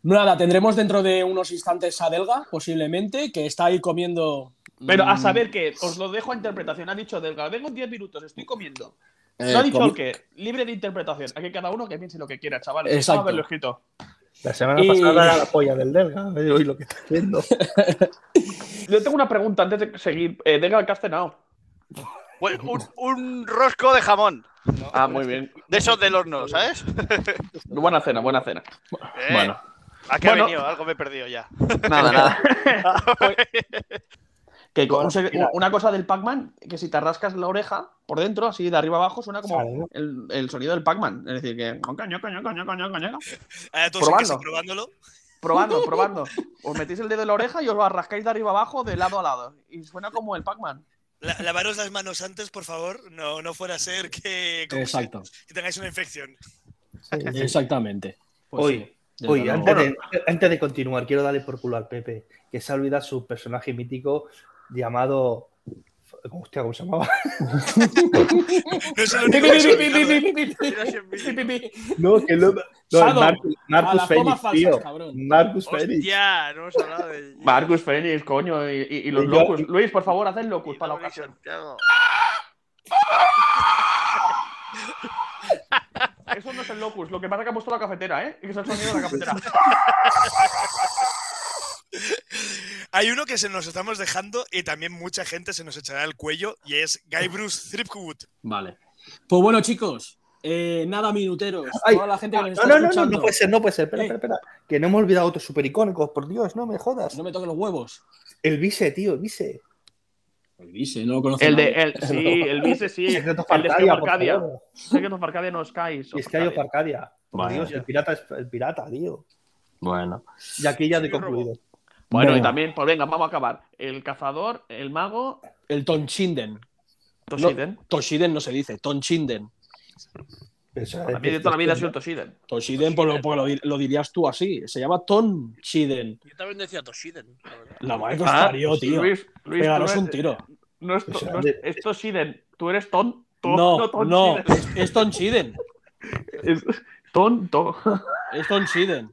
Nada, tendremos dentro de unos instantes a Delga, posiblemente, que está ahí comiendo. Pero a mm, saber que os lo dejo a interpretación. Ha dicho Delga, vengo en 10 minutos, estoy comiendo. eh, No ha dicho el qué. Libre de interpretación. Aquí cada uno que piense lo que quiera, chavales. Exacto. Vamos a escrito. La semana Y- pasada era la polla del Delga, hoy lo que está haciendo. Yo tengo una pregunta antes de seguir. Eh, Delga, ¿qué has cenado? Un, un rosco de jamón. Ah, muy bien. De esos del horno, ¿sabes? Buena cena, buena cena. Eh, Bueno, ¿A qué Bueno. ha venido? Algo me he perdido ya. Nada, nada. Que una cosa del Pac-Man, que si te rascas la oreja por dentro, así de arriba abajo, suena como el, el sonido del Pac-Man. Es decir, que. ñoca, ñoca, ñoca, ñoca, ñoca, ñoca. Ahora todos en casa Probando. probándolo. Probando, probando. Os metéis el dedo en la oreja y os lo rascáis de arriba abajo, de lado a lado. Y suena como el Pac-Man. La- lavaros las manos antes, por favor. No, no fuera a ser que, exacto. que tengáis una infección. Exactamente. Pues sí, luego. antes de, antes de continuar, quiero darle por culo al Pepe, que se ha olvidado su personaje mítico llamado. Hostia, ¿cómo se llamaba? No que lo. No. Marcus, A Marcus Fenix, falsas, tío. cabrón. Marcus Fenix. Hostia, no hemos hablado de. Marcus Fenix, coño, y, y- y los Y yo- locus. Luis, por favor, haz el locus Y para la ocasión. Eso no es el locus, lo que pasa es que ha puesto la cafetera, ¿eh? Y que es el sonido de la cafetera. Hay uno que se nos estamos dejando y también mucha gente se nos echará al cuello y es Guy Bruce Threepwood. Vale. Pues bueno, chicos, eh, nada minuteros. Ay, Toda la gente que nos No, está no, no, no, escuchando. no puede ser, no puede ser. Espera, Eh. espera, espera. Que no hemos olvidado otros super icónicos, por Dios, no me jodas. No me toques los huevos. El Vise, tío, el Vise. El Vise, no lo conozco. El de. El, sí, el vice sí. Secretos El de Arcadia, Escape por Arcadia. Secretos no Skies. Y Sky of Arcadia. Dios, el pirata es el pirata, tío. Bueno. Y aquí ya he concluido. Bueno, y también, pues venga, vamos a acabar. El cazador, el mago, El Tonchinden. Toshiden. Toshiden no se dice, Tonchinden. Eso, Para mí de toda la vida ha sido Toshiden. Toshiden, pues, lo, pues lo, lo dirías tú así. Se llama Tonchiden. Yo también decía Toshiden. la madre que os Ah, parió, tío. Luis, Luis, Pegaros un tiro. No es, to- Eso, no es, de- es Toshiden. Tú eres tonto. No, Toshiden. no, es, es Tonchiden. Es tonto. Es Tonchiden.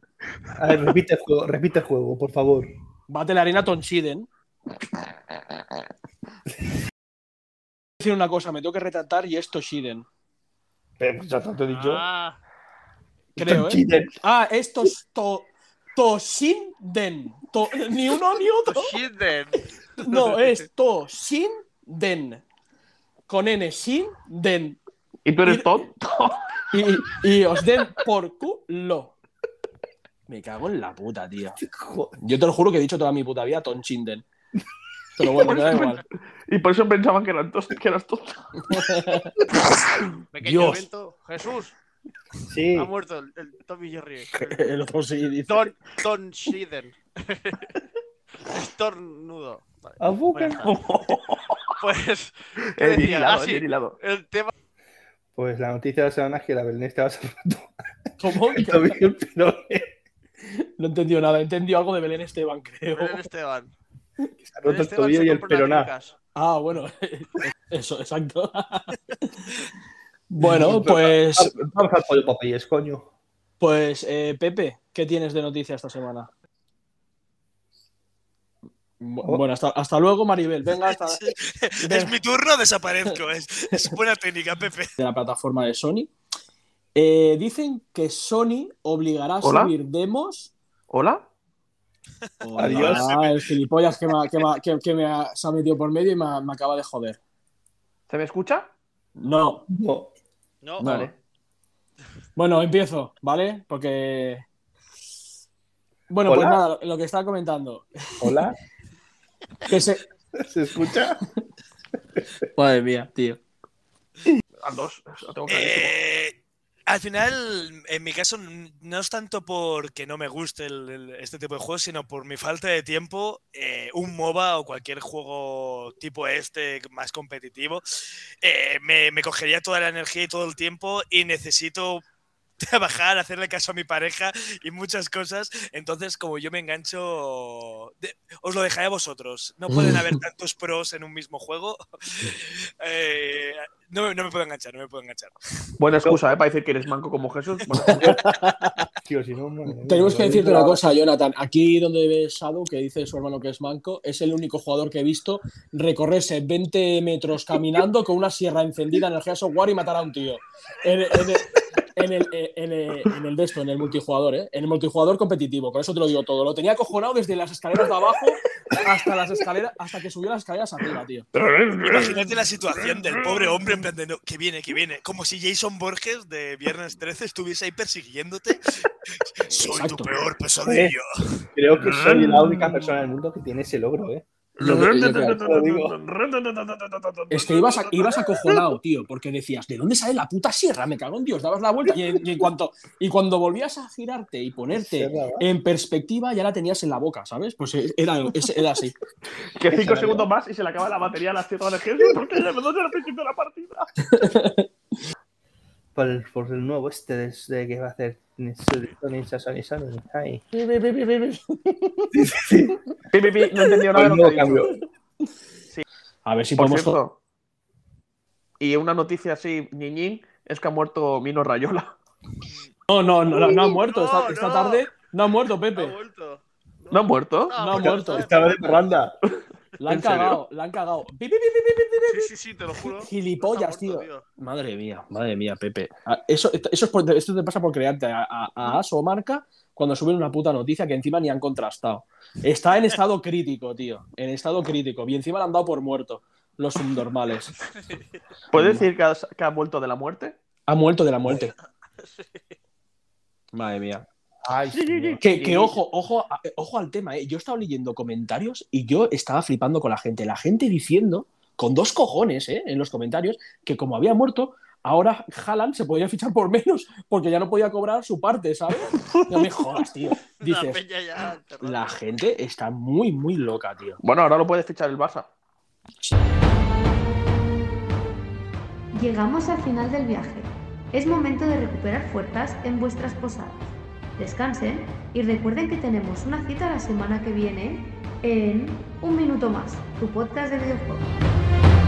A ver, repite el juego, repite el juego, por favor. Bate la arena Tonchiden. decir una cosa, me tengo que retratar y es Toshiden. Pero ya te he dicho. Ah, Creo, ¿eh? Ah, esto es to, Toshinden. To- ni uno ni otro. Toshiden. No, es Toshinden. Con N, Shinden. ¿Y tú eres Y- tonto? Y, y os den por culo. Me cago en la puta, tío. Yo te lo juro que he dicho toda mi puta vida Tonchinden. Pero bueno, da igual. Y por eso pensaban que, eran tos- que eras tonto. Pequeño Dios. evento. Jesús. Sí. Ha muerto el, el Tommy Jerry. El otro sí dice. Ton, Ton Shiden. Estornudo. Vale. A. Bueno, pues. ¿qué El decía? hilado, Ah, sí, el hilado. el tema. Pues la noticia de la semana es que la Belén estaba ¿Cómo? y el peroné. No entendió nada. Entendió algo de Belén Esteban, creo. Belén Esteban. Que se ha roto Belén el tobillo se y el peroná. Ah, bueno. Eso, exacto. Bueno, pues. Vamos al pollo coño. Pues, eh, Pepe, ¿qué tienes de noticia esta semana? Oh. Bueno, hasta, hasta luego, Maribel. Venga, hasta Es mi turno, desaparezco. Es, es buena técnica, Pepe. de la plataforma de Sony. Eh, dicen que Sony obligará a Hola. subir demos. ¿Hola? Hola, Adiós. el gilipollas que, me, ha- que me ha- que- que me ha- se ha metido por medio y me, acaba de joder. ¿Se me escucha? No, No. Vale. Bueno, empiezo, ¿vale? Porque. Bueno, pues nada, lo que estaba comentando. Hola. Que se... ¿Se escucha? Madre mía, tío. Al dos. Lo tengo clarísimo. Eh, al final, en mi caso, no es tanto porque no me guste el- este tipo de juegos, sino por mi falta de tiempo. eh, un MOBA o cualquier juego tipo este, más competitivo, eh, me cogería toda la energía y todo el tiempo y necesito trabajar, hacerle caso a mi pareja y muchas cosas. Entonces, como yo me engancho, de- os lo dejaré a vosotros. No pueden haber tantos pros en un mismo juego. Eh, no, no me puedo enganchar, no me puedo enganchar. Buena excusa, ¿eh? Para decir que eres manco como Jesús. Bueno, Tío, si no, Tenemos que decirte una cosa, Jonathan. Aquí donde ves Shadow, que dice su hermano que es manco, es el único jugador que he visto recorrerse 20 metros caminando con una sierra encendida en el Gears of War y matar a un tío. En, en el, en, el, en, el, en el de esto, en el multijugador, ¿eh? En el multijugador competitivo, con eso te lo digo todo. Lo tenía acojonado desde las escaleras de abajo hasta las escaleras, hasta que subió las escaleras arriba, tío. Imagínate la situación del pobre hombre en plan de, no, que viene, que viene. Como si Jason Borges de Viernes 13 estuviese ahí persiguiéndote. Soy Exacto. tu peor pesadilla. Creo que soy la única persona en el mundo que tiene ese logro, ¿eh? Lo. Es que ibas, a- ibas acojonado, tío, porque decías, ¿de dónde sale la puta sierra? Me cago en Dios, dabas la vuelta y, en- y en cuanto, y cuando volvías a girarte y ponerte en perspectiva, ya la tenías en la boca, ¿sabes? Pues era, es- era así. que cinco segundos más y se le acaba la batería a la sierra de Jesús porque ya me doy al principio de la partida. Por el, por el nuevo este desde que va a hacer No he entendido nada de Por lo el que nuevo ha dicho. cambio. A ver si Por podemos. cierto. Y una noticia así, ñiñín, es que ha muerto Mino Rayola. No, no, no, no, no ha muerto. Esta, No, esta no. tarde no ha muerto, Ha Pepe. ¿No ha muerto? Ah, No ha muerto. estaba- Estaba de parranda. La han cagado, la han cagado. Sí, sí, sí, te lo juro. Gilipollas, Está muerto, tío. Madre mía, madre mía, Pepe. Ah, Eso, eso es por- esto te pasa por crearte a, a, a As o marca cuando suben una puta noticia que encima ni han contrastado. Está en estado crítico, tío. En estado crítico. Y encima le han dado por muerto los subnormales. ¿Puedes decir que, has- que ha vuelto de la muerte? Ha muerto de la muerte. Madre mía. Ay, Que, que ojo, ojo, ojo al tema, ¿eh? Yo he estado leyendo comentarios y yo estaba flipando con la gente. La gente diciendo, con dos cojones, ¿eh? En los comentarios, que como había muerto, ahora Haaland se podía fichar por menos porque ya no podía cobrar su parte, ¿sabes? No me jodas, tío. La Dices, peña ya enterrada. la gente está muy, muy loca, tío. Bueno, ahora lo puede fichar el Barça. Llegamos al final del viaje. Es momento de recuperar fuerzas en vuestras posadas. Descansen y recuerden que tenemos una cita la semana que viene en Un Minuto Más, tu podcast de videojuegos.